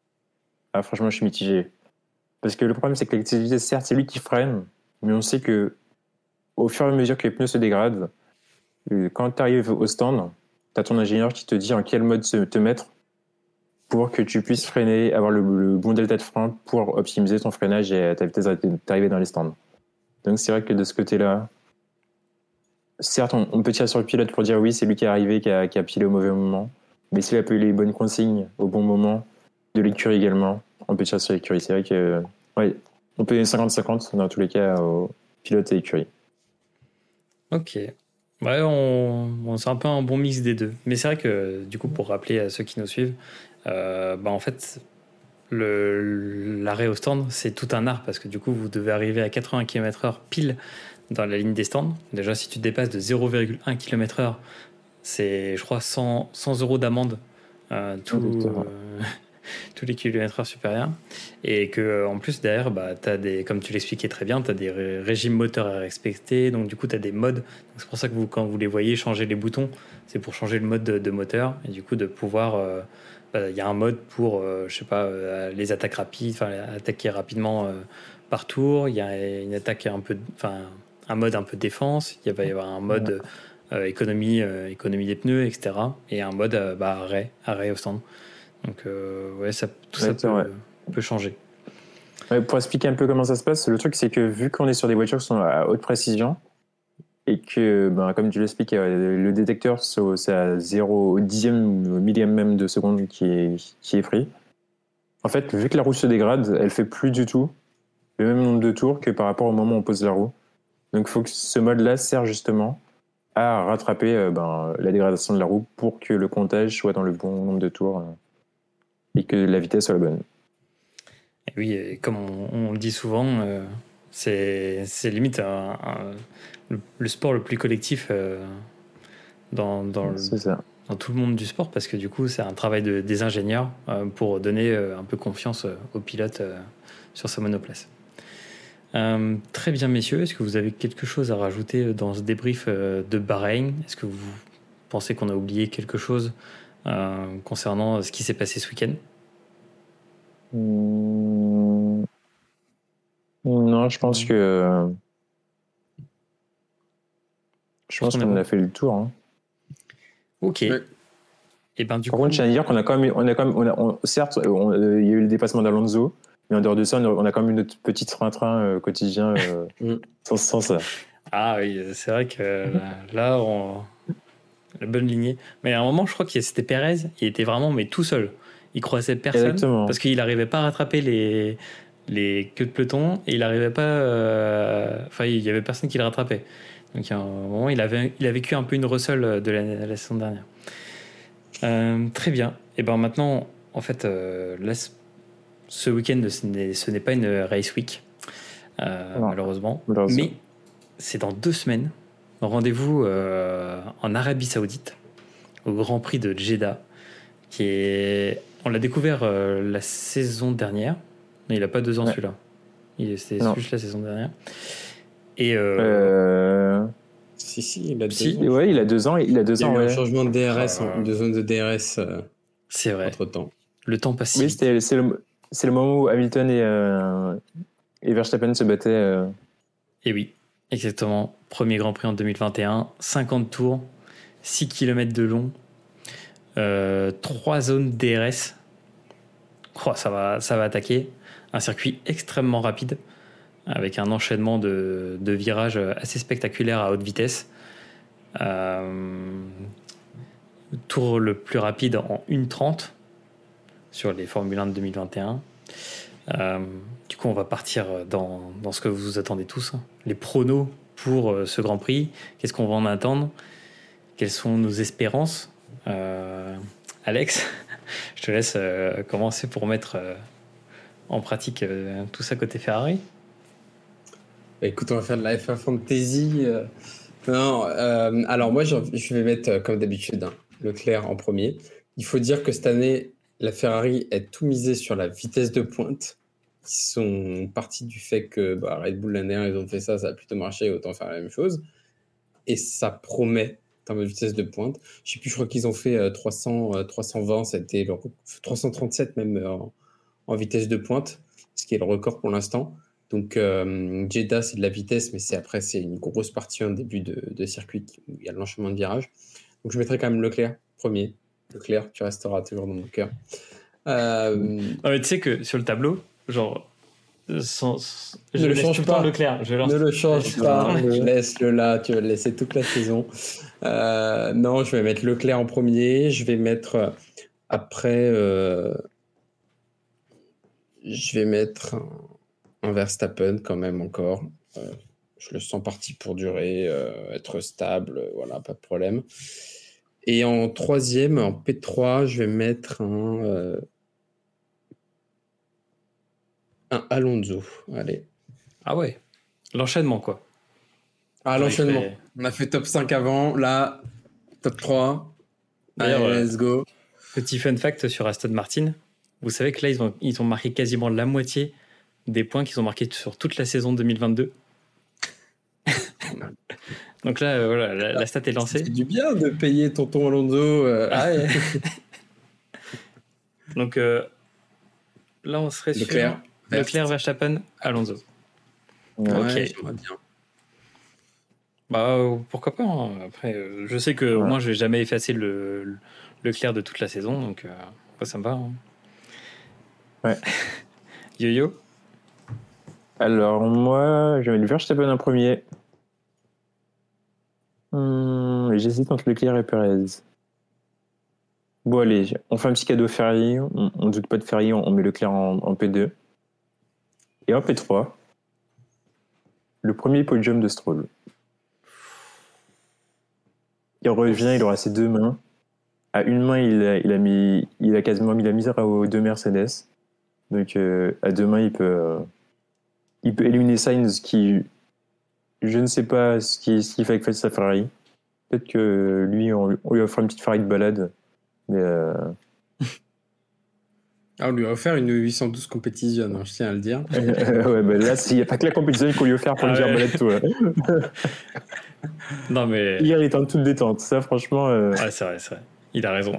ah, franchement, je suis mitigé. Parce que le problème, c'est que vitesse, certes, c'est lui qui freine, mais on sait que au fur et à mesure que les pneus se dégradent, quand tu arrives au stand, tu as ton ingénieur qui te dit en quel mode te mettre pour que tu puisses freiner, avoir le, bon delta de frein pour optimiser ton freinage et ta vitesse d'arrivée dans les stands. Donc c'est vrai que de ce côté-là, certes, on, peut tirer sur le pilote pour dire oui, c'est lui qui est arrivé, qui a, pilé au mauvais moment. Mais s'il a eu les bonnes consignes au bon moment, de l'écurie également, on peut tirer sur l'écurie. C'est vrai que, ouais, on peut 50-50 dans tous les cas au pilote et écurie. Ok. Ouais, on, c'est un peu un bon mix des deux. Mais c'est vrai que, du coup, pour rappeler à ceux qui nous suivent, euh, bah en fait, l'arrêt au stand, c'est tout un art parce que du coup, vous devez arriver à 80 km/h pile dans la ligne des stands. Déjà, si tu dépasses de 0,1 km/h, c'est, je crois, 100, 100 euros d'amende. Euh, tout, tous les kilomètres heure supérieurs. Et que euh, en plus, derrière, bah, as des, comme tu l'expliquais très bien, tu as des régimes moteurs à respecter. Donc, du coup, tu as des modes. C'est pour ça que vous, quand vous les voyez changer les boutons, c'est pour changer le mode de, moteur. Et du coup, de pouvoir. Euh, bah, il y a un mode pour, euh, je sais pas, les attaques rapides, enfin, attaquer rapidement par tour. Il y a une attaque un peu. Enfin, un mode un peu défense. Il va y avoir un mode. économie, économie des pneus, etc. Et un mode bah, arrêt, arrêt au stand. Donc, euh, ouais, ça, tout ça peut, changer. pour expliquer un peu comment ça se passe, le truc, c'est que vu qu'on est sur des voitures qui sont à haute précision, et que, ben, comme tu l'expliques, le détecteur, c'est à 0 dixième, millième même de seconde qui est, qui est pris. En fait, vu que la roue se dégrade, elle fait plus du tout le même nombre de tours que par rapport au moment où on pose la roue. Donc, il faut que ce mode-là sert justement à rattraper euh, ben, la dégradation de la roue pour que le comptage soit dans le bon nombre de tours euh, et que la vitesse soit la bonne. oui, comme on, le dit souvent, euh, c'est limite le, sport le plus collectif dans, dans, dans, tout le monde du sport parce que du coup, c'est un travail de, des ingénieurs pour donner un peu confiance aux pilotes sur sa monoplace. Euh, très bien, messieurs. Est-ce que vous avez quelque chose à rajouter dans ce débrief euh, de Bahreïn? Est-ce que vous pensez qu'on a oublié quelque chose? euh, concernant ce qui s'est passé ce week-end hmm. Non, je pense que. Je pense qu'on a fait le tour. Hein. Ok. Et eh ben, du Par contre, je tiens à dire qu'on a quand même. On a quand même certes, il y a eu le dépassement d'Alonso. Mais en dehors de ça, on a quand même une autre petite train-train euh, quotidien euh, mm. sans, ça. Ah oui, c'est vrai que là, on... la bonne lignée. Mais à un moment, je crois que c'était Pérez, il était vraiment mais tout seul. Il croisait personne parce qu'il n'arrivait pas à rattraper les, les queues de peloton et il n'arrivait pas. Euh, enfin, il y avait personne qui le rattrapait. Donc, à un moment, il, avait, il a vécu un peu une Russell de la, saison dernière. très bien. Et ben maintenant, en fait, là, ce week-end, ce n'est pas une race week, euh, malheureusement. Mais c'est dans deux semaines. Rendez-vous euh, en Arabie Saoudite, au Grand Prix de Jeddah, qui est. On l'a découvert euh, la saison dernière. Mais il n'a pas deux ans celui-là. C'était juste la saison dernière. Et. Si, si, il a deux si, ans. Ouais, il a deux ans. Il a deux il ans. a eu un changement de DRS, ah. de zone de DRS. c'est vrai. Entre temps. Le temps passe. Oui, c'est le, c'est le moment où Hamilton et, euh, et Verstappen se battaient. Euh. Et oui, exactement. Premier Grand Prix en 2021, 50 tours, 6 km de long, euh, 3 zones DRS. Ça, va, ça va attaquer. Un circuit extrêmement rapide, avec un enchaînement de, de virages assez spectaculaire à haute vitesse. Euh, tour le plus rapide en 1.30 sur les Formule 1 de 2021. Euh, du coup, on va partir dans, dans, ce que vous attendez tous. Hein. Les pronos pour euh, ce Grand Prix. Qu'est-ce qu'on va en attendre? Quelles sont nos espérances? Euh, Alex, je te laisse commencer pour mettre en pratique tout ça côté Ferrari. Écoute, on va faire de la F1 Fantasy. Non, alors moi, je, vais mettre, comme d'habitude, hein, Leclerc en premier. Il faut dire que cette année, la Ferrari est tout misée sur la vitesse de pointe. Ils sont partis du fait que bah, Red Bull l'année dernière, ils ont fait ça, ça a plutôt marché, autant faire la même chose. Et ça promet en termes de vitesse de pointe. Je sais plus, je crois qu'ils ont fait 300, 320, euh, c'était leur 337 même euh, en, vitesse de pointe, ce qui est le record pour l'instant. Donc euh, Jeddah, c'est de la vitesse, mais c'est après, c'est une grosse partie en début de, circuit où il y a l'enchaînement de virage. Donc je mettrai quand même Leclerc premier, Leclerc, tu resteras toujours dans mon cœur. Euh... tu sais que sur le tableau, genre, sans, je ne le change pas. Je ne le change pas. Laisse-le là. Tu vas le laisser toute la saison. Euh, non, je vais mettre Leclerc en premier. Je vais mettre euh, après. Euh, je vais mettre un, un, Verstappen quand même encore. Euh, je le sens parti pour durer, être stable. Voilà, pas de problème. Et en troisième, en P3, je vais mettre un, euh, un Alonso. Allez. Ah ouais, l'enchaînement quoi. Ah, l'enchaînement. On a fait top 5 avant, là, top 3. Allez, let's go. Petit fun fact sur Aston Martin. Vous savez que là, ils ont, ils ont marqué quasiment la moitié des points qu'ils ont marqués sur toute la saison 2022. Donc là, euh, voilà, la, stat est lancée. C'est du bien de payer tonton Alonso. Euh. Ah Donc euh, là, on serait sur Leclerc, Verstappen, Alonso. ok. Bien. Bah pourquoi pas. Hein. Après, je sais que moi, je vais jamais effacer le, Leclerc de toute la saison, donc ça me va. Hein. Ouais. Yo-yo. Alors moi, je vais le Verstappen en premier. Hum, J'hésite entre Leclerc et Perez. Bon, allez, on fait un petit cadeau Ferrari. On, ne doute pas de Ferrari, on, met Leclerc en, en, P2. Et en P3, le premier podium de Stroll. Il revient, il aura ses deux mains. À une main, il a, quasiment mis la misère aux deux Mercedes. Donc, euh, à deux mains, il peut, il peut éliminer Sainz qui, je ne sais pas ce qu'il fait avec sa Ferrari. Peut-être que lui, on, lui offre une petite Ferrari de balade. Mais. Euh, ah, on lui a offert une 812 compétition, hein, je tiens à le dire. ouais, bah là, il n'y a pas que la compétition qu'on lui a offert pour lui dire balade tout. non, mais. Hier, il est en toute détente. Ça, franchement. Euh, ouais, c'est vrai, c'est vrai. Il a raison.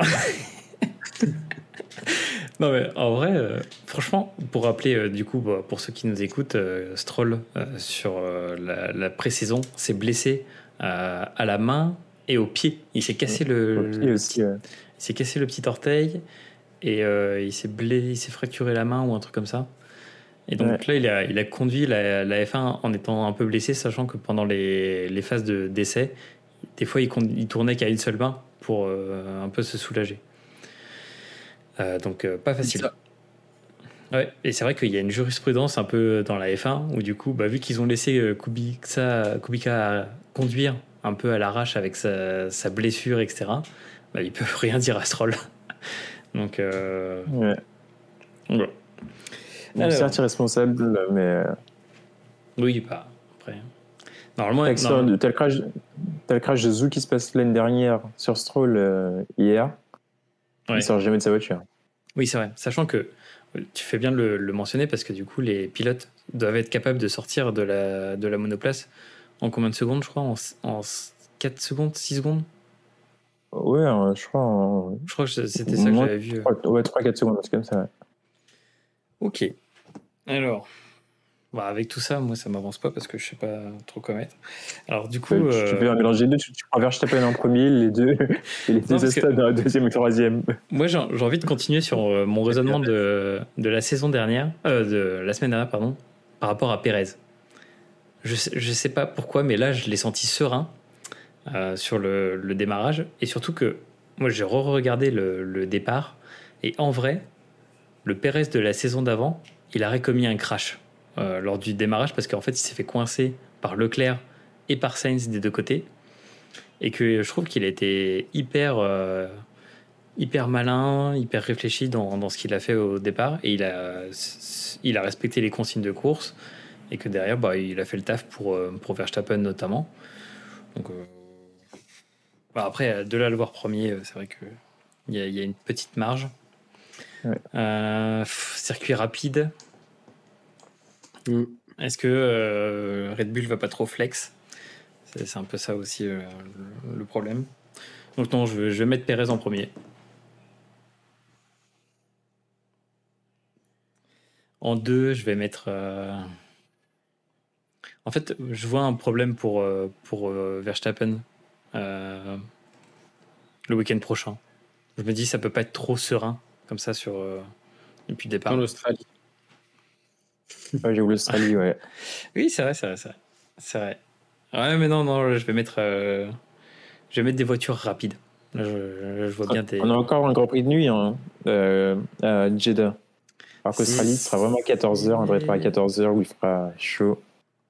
non, mais en vrai, euh, franchement, pour rappeler, du coup, bah, pour ceux qui nous écoutent, Stroll, sur la, la pré-saison, s'est blessé à la main et au pied. Il s'est cassé le. le aussi, il s'est cassé le petit orteil et euh, il s'est blessé, il s'est fracturé la main ou un truc comme ça. Et donc là, il a, il a conduit la, la, F1 en étant un peu blessé, sachant que pendant les, les phases d'essai, des fois, il, il tournait qu'à une seule main pour euh, un peu se soulager. Euh, donc, pas facile. Ouais, et c'est vrai qu'il y a une jurisprudence un peu dans la F1 où, du coup, bah, vu qu'ils ont laissé Kubica, Kubica conduire un peu à l'arrache avec sa, sa blessure, etc., bah, ils peuvent rien dire à Stroll. Donc, euh... ouais. ouais. Bon, certes irresponsable, mais. Euh, oui, pas. Après. Normalement, avec non, tel, crash, tel crash de Zou qui se passe l'année dernière sur Stroll euh, hier, ouais. il sort jamais de sa voiture. Oui, c'est vrai. Sachant que tu fais bien de le, mentionner parce que du coup, les pilotes doivent être capables de sortir de la, de la monoplace en combien de secondes, je crois? En, en 4 secondes, 6 secondes? Ouais, je crois. Je crois que c'était ça que j'avais vu. ouais, 3-4 secondes, c'est comme ça. Ok. Alors, bah avec tout ça, moi, ça m'avance pas parce que je sais pas trop quoi mettre. Alors, du coup. tu, euh... tu peux mélanger les deux, tu, tu prends Verstappen en premier, les deux, et les deux stades dans la deuxième et troisième. Moi, j'ai envie de continuer sur euh, mon raisonnement de, de la saison dernière, euh, de la semaine dernière, pardon, par rapport à Pérez. Je je sais pas pourquoi, mais là, je l'ai senti serein euh, sur le, démarrage. Et surtout que moi, j'ai re-regardé le, départ. Et en vrai, le Pérez de la saison d'avant, il aurait commis un crash euh, lors du démarrage parce qu'en fait, il s'est fait coincer par Leclerc et par Sainz des deux côtés. Et que je trouve qu'il a été hyper, euh, hyper malin, hyper réfléchi dans, dans ce qu'il a fait au départ. Et il a, il a respecté les consignes de course. Et que derrière, bah, il a fait le taf pour, pour Verstappen notamment. Donc bah, après, de là le voir premier, euh, c'est vrai qu'il y, a, y a une petite marge. Euh, circuit rapide. Mm. Est-ce que euh, Red Bull va pas trop flex? C'est un peu ça aussi le, problème. Donc non, je, vais mettre Perez en premier. En deux, je vais mettre. En fait, je vois un problème pour, pour Verstappen euh, le week-end prochain. Je me dis, ça peut pas être trop serein comme ça sur euh, depuis le départ. En Australie. Ouais, j'ai l'Australie, ouais. oui, c'est vrai, c'est vrai, c'est vrai. Ouais, mais non, non, je vais mettre, euh, je vais mettre des voitures rapides. Là, je, vois bien On a encore un Grand Prix de nuit hein, à Jeddah. Alors qu'Australie, ce sera vraiment à 14h, on devrait être à 14h où il fera chaud.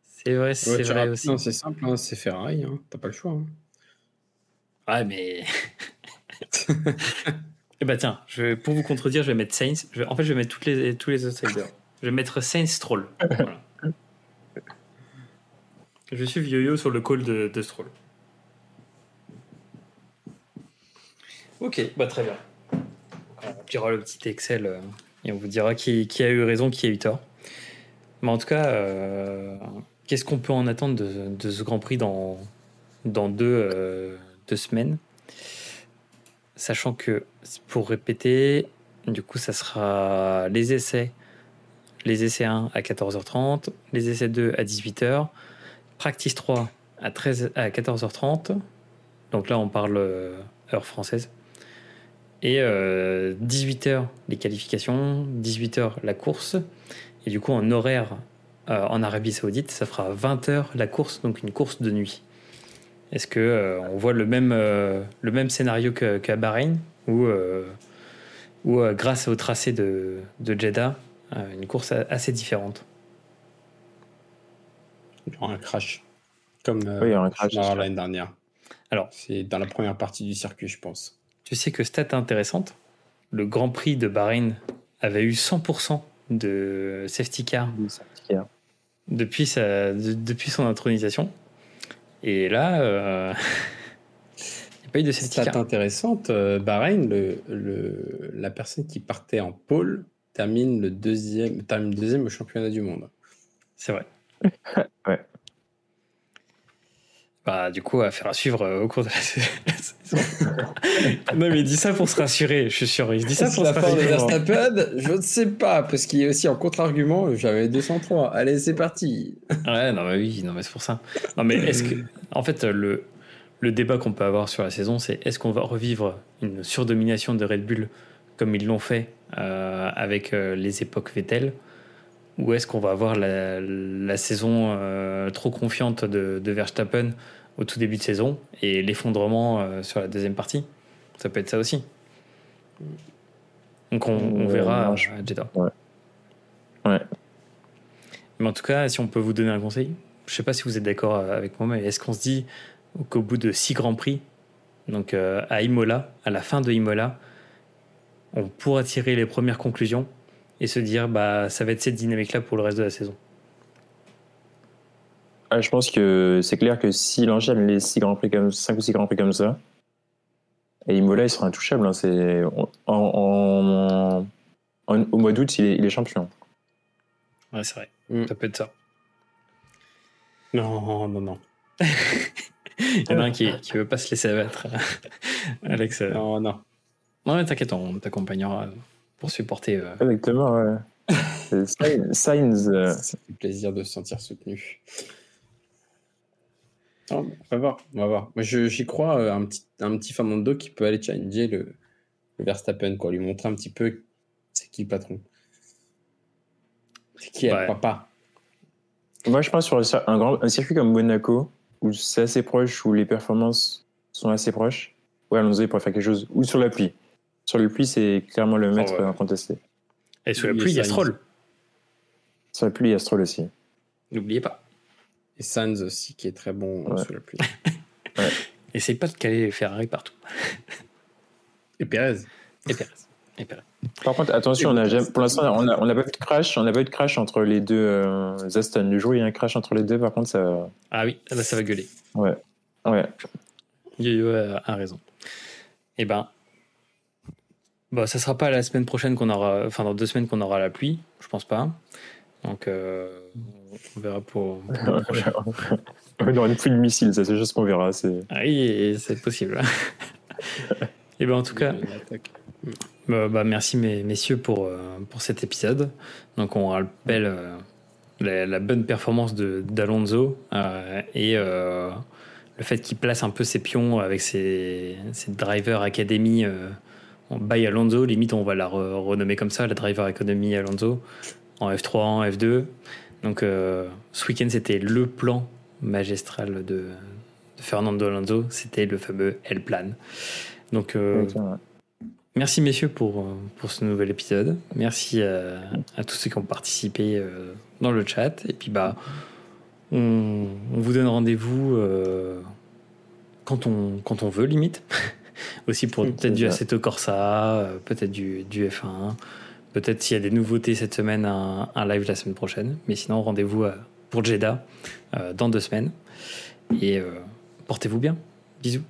C'est vrai, c'est vrai aussi. c'est simple, hein, c'est Ferrari, hein, t'as pas le choix. Hein. Ouais, mais. Eh bah tiens, je vais, pour vous contredire, je vais mettre Saints. Je vais, en fait, je vais mettre toutes les, tous les outsiders. Je vais mettre Saints Stroll. Voilà. Je suis yo-yo sur le call de, de, Stroll. Ok, bah très bien. On tirera le petit Excel euh, et on vous dira qui, qui, a eu raison, qui a eu tort. Mais en tout cas, euh, qu'est-ce qu'on peut en attendre de, de, ce Grand Prix dans, dans deux, euh, deux semaines? Sachant que, pour répéter, du coup, ça sera les essais. Les essais 1 à 14h30, les essais 2 à 18h, practice 3 à, 13, à 14h30. Donc là, on parle euh, heure française. Et 18h euh, les qualifications, 18h la course. Et du coup, en horaire euh, en Arabie Saoudite, ça fera 20h la course, donc une course de nuit. Est-ce que on voit le même, scénario qu'à Bahreïn ou, ou grâce au tracé de, de Jeddah, une course assez différente Il y aura un crash, comme oui, l'année dernière. Alors, c'est dans la première partie du circuit, je pense. Tu sais que stat intéressante, le Grand Prix de Bahreïn avait eu 100% de safety car, Depuis, sa, depuis son intronisation. Et là, euh, il n'y a pas eu de safety car. intéressante, euh, Bahreïn, le, le, la personne qui partait en pôle termine, le deuxième, termine deuxième au championnat du monde. C'est vrai. ouais. Bah, du coup, à faire à suivre euh, au cours de la saison. non, mais il dit ça pour se rassurer, je suis sûr. Il dit ça pour la se rassurer. de Verstappen, je ne sais pas, parce qu'il est aussi en contre-argument. J'avais 203. Allez, c'est parti. ouais, non, mais oui, non, mais c'est pour ça. Non, mais est-ce que. En fait, le, le débat qu'on peut avoir sur la saison, c'est est-ce qu'on va revivre une surdomination de Red Bull comme ils l'ont fait avec euh, les époques Vettel ou est-ce qu'on va avoir la, la saison trop confiante de, de Verstappen au tout début de saison et l'effondrement euh, sur la deuxième partie? Ça peut être ça aussi. Donc on, verra à Jeddah. Ouais. ouais. Mais en tout cas, si on peut vous donner un conseil, je sais pas si vous êtes d'accord avec moi, mais est-ce qu'on se dit qu'au bout de six grands prix, donc euh, à Imola, à la fin de Imola, on pourra tirer les premières conclusions et se dire bah ça va être cette dynamique-là pour le reste de la saison. Ah, je pense que c'est clair que s'il enchaîne les 6 grands prix comme 5 ou 6 grands prix comme ça, et Imola il sera intouchable. Hein, c'est en, au mois d'août il est, il est, champion. Ouais, c'est vrai. Mm. Ça peut être ça. Non, non, non. il y en a un qui, qui veut pas se laisser abattre. Alex. Non, non. Non, mais t'inquiète, on t'accompagnera pour supporter. Euh... Exactement, ouais. Signs. Euh... Ça fait plaisir de se sentir soutenu on va voir, on va voir. Moi, j'y crois, euh, un petit, un petit Fernando qui peut aller challenger le, le Verstappen, quoi, lui montrer un petit peu c'est qui le patron. C'est qui elle, pas. Moi, je pense sur un, grand, un circuit comme Monaco, où c'est assez proche, où les performances sont assez proches. Ouais, Alonso, il pourrait faire quelque chose. Ou sur la pluie. Sur le pluie, c'est clairement le maître oh, contesté. Et sur la pluie, il y a Stroll. Sur la pluie, il y a Stroll aussi. N'oubliez pas. Et Sainz aussi, qui est très bon sous la pluie. ouais. Essaye pas de caler les Ferrari partout. Et Perez. Et Perez. Et Perez. Par contre, attention, on a jamais, pour l'instant, on n'a pas eu de crash. On n'a pas eu de crash entre les deux euh, Aston. Du jour, il y a un crash entre les deux. Par contre, ça. Ah oui, là, ça va gueuler. Ouais. Ouais. Yo-Yo a, raison. Eh ben, bon, ça sera pas la semaine prochaine qu'on aura, enfin dans deux semaines qu'on aura la pluie, je pense pas. Donc, euh, on verra pour, pour prochain. on aura une pluie de missiles, ça c'est juste qu'on verra. Ah oui, c'est possible. Et ben en tout cas, bah, bah, merci mes, messieurs pour, euh, pour cet épisode. Donc on rappelle euh, la, la, bonne performance d'Alonso euh, et euh, le fait qu'il place un peu ses pions avec ses, ses drivers academy by Alonso. Limite, on va la renommer comme ça, la driver academy Alonso en F3, en F2. Donc euh, ce week-end, c'était le plan magistral de, Fernando Alonso, c'était le fameux L-Plan. Donc euh, merci messieurs pour, pour ce nouvel épisode. Merci à, tous ceux qui ont participé euh, dans le chat. Et puis bah, on, vous donne rendez-vous quand, on, quand on veut, limite. Aussi pour peut-être du Assetto Corsa, peut-être du, du F1. Peut-être s'il y a des nouveautés cette semaine, un, live la semaine prochaine. Mais sinon, rendez-vous euh, pour Jeddah euh, dans deux semaines. Et euh, portez-vous bien. Bisous.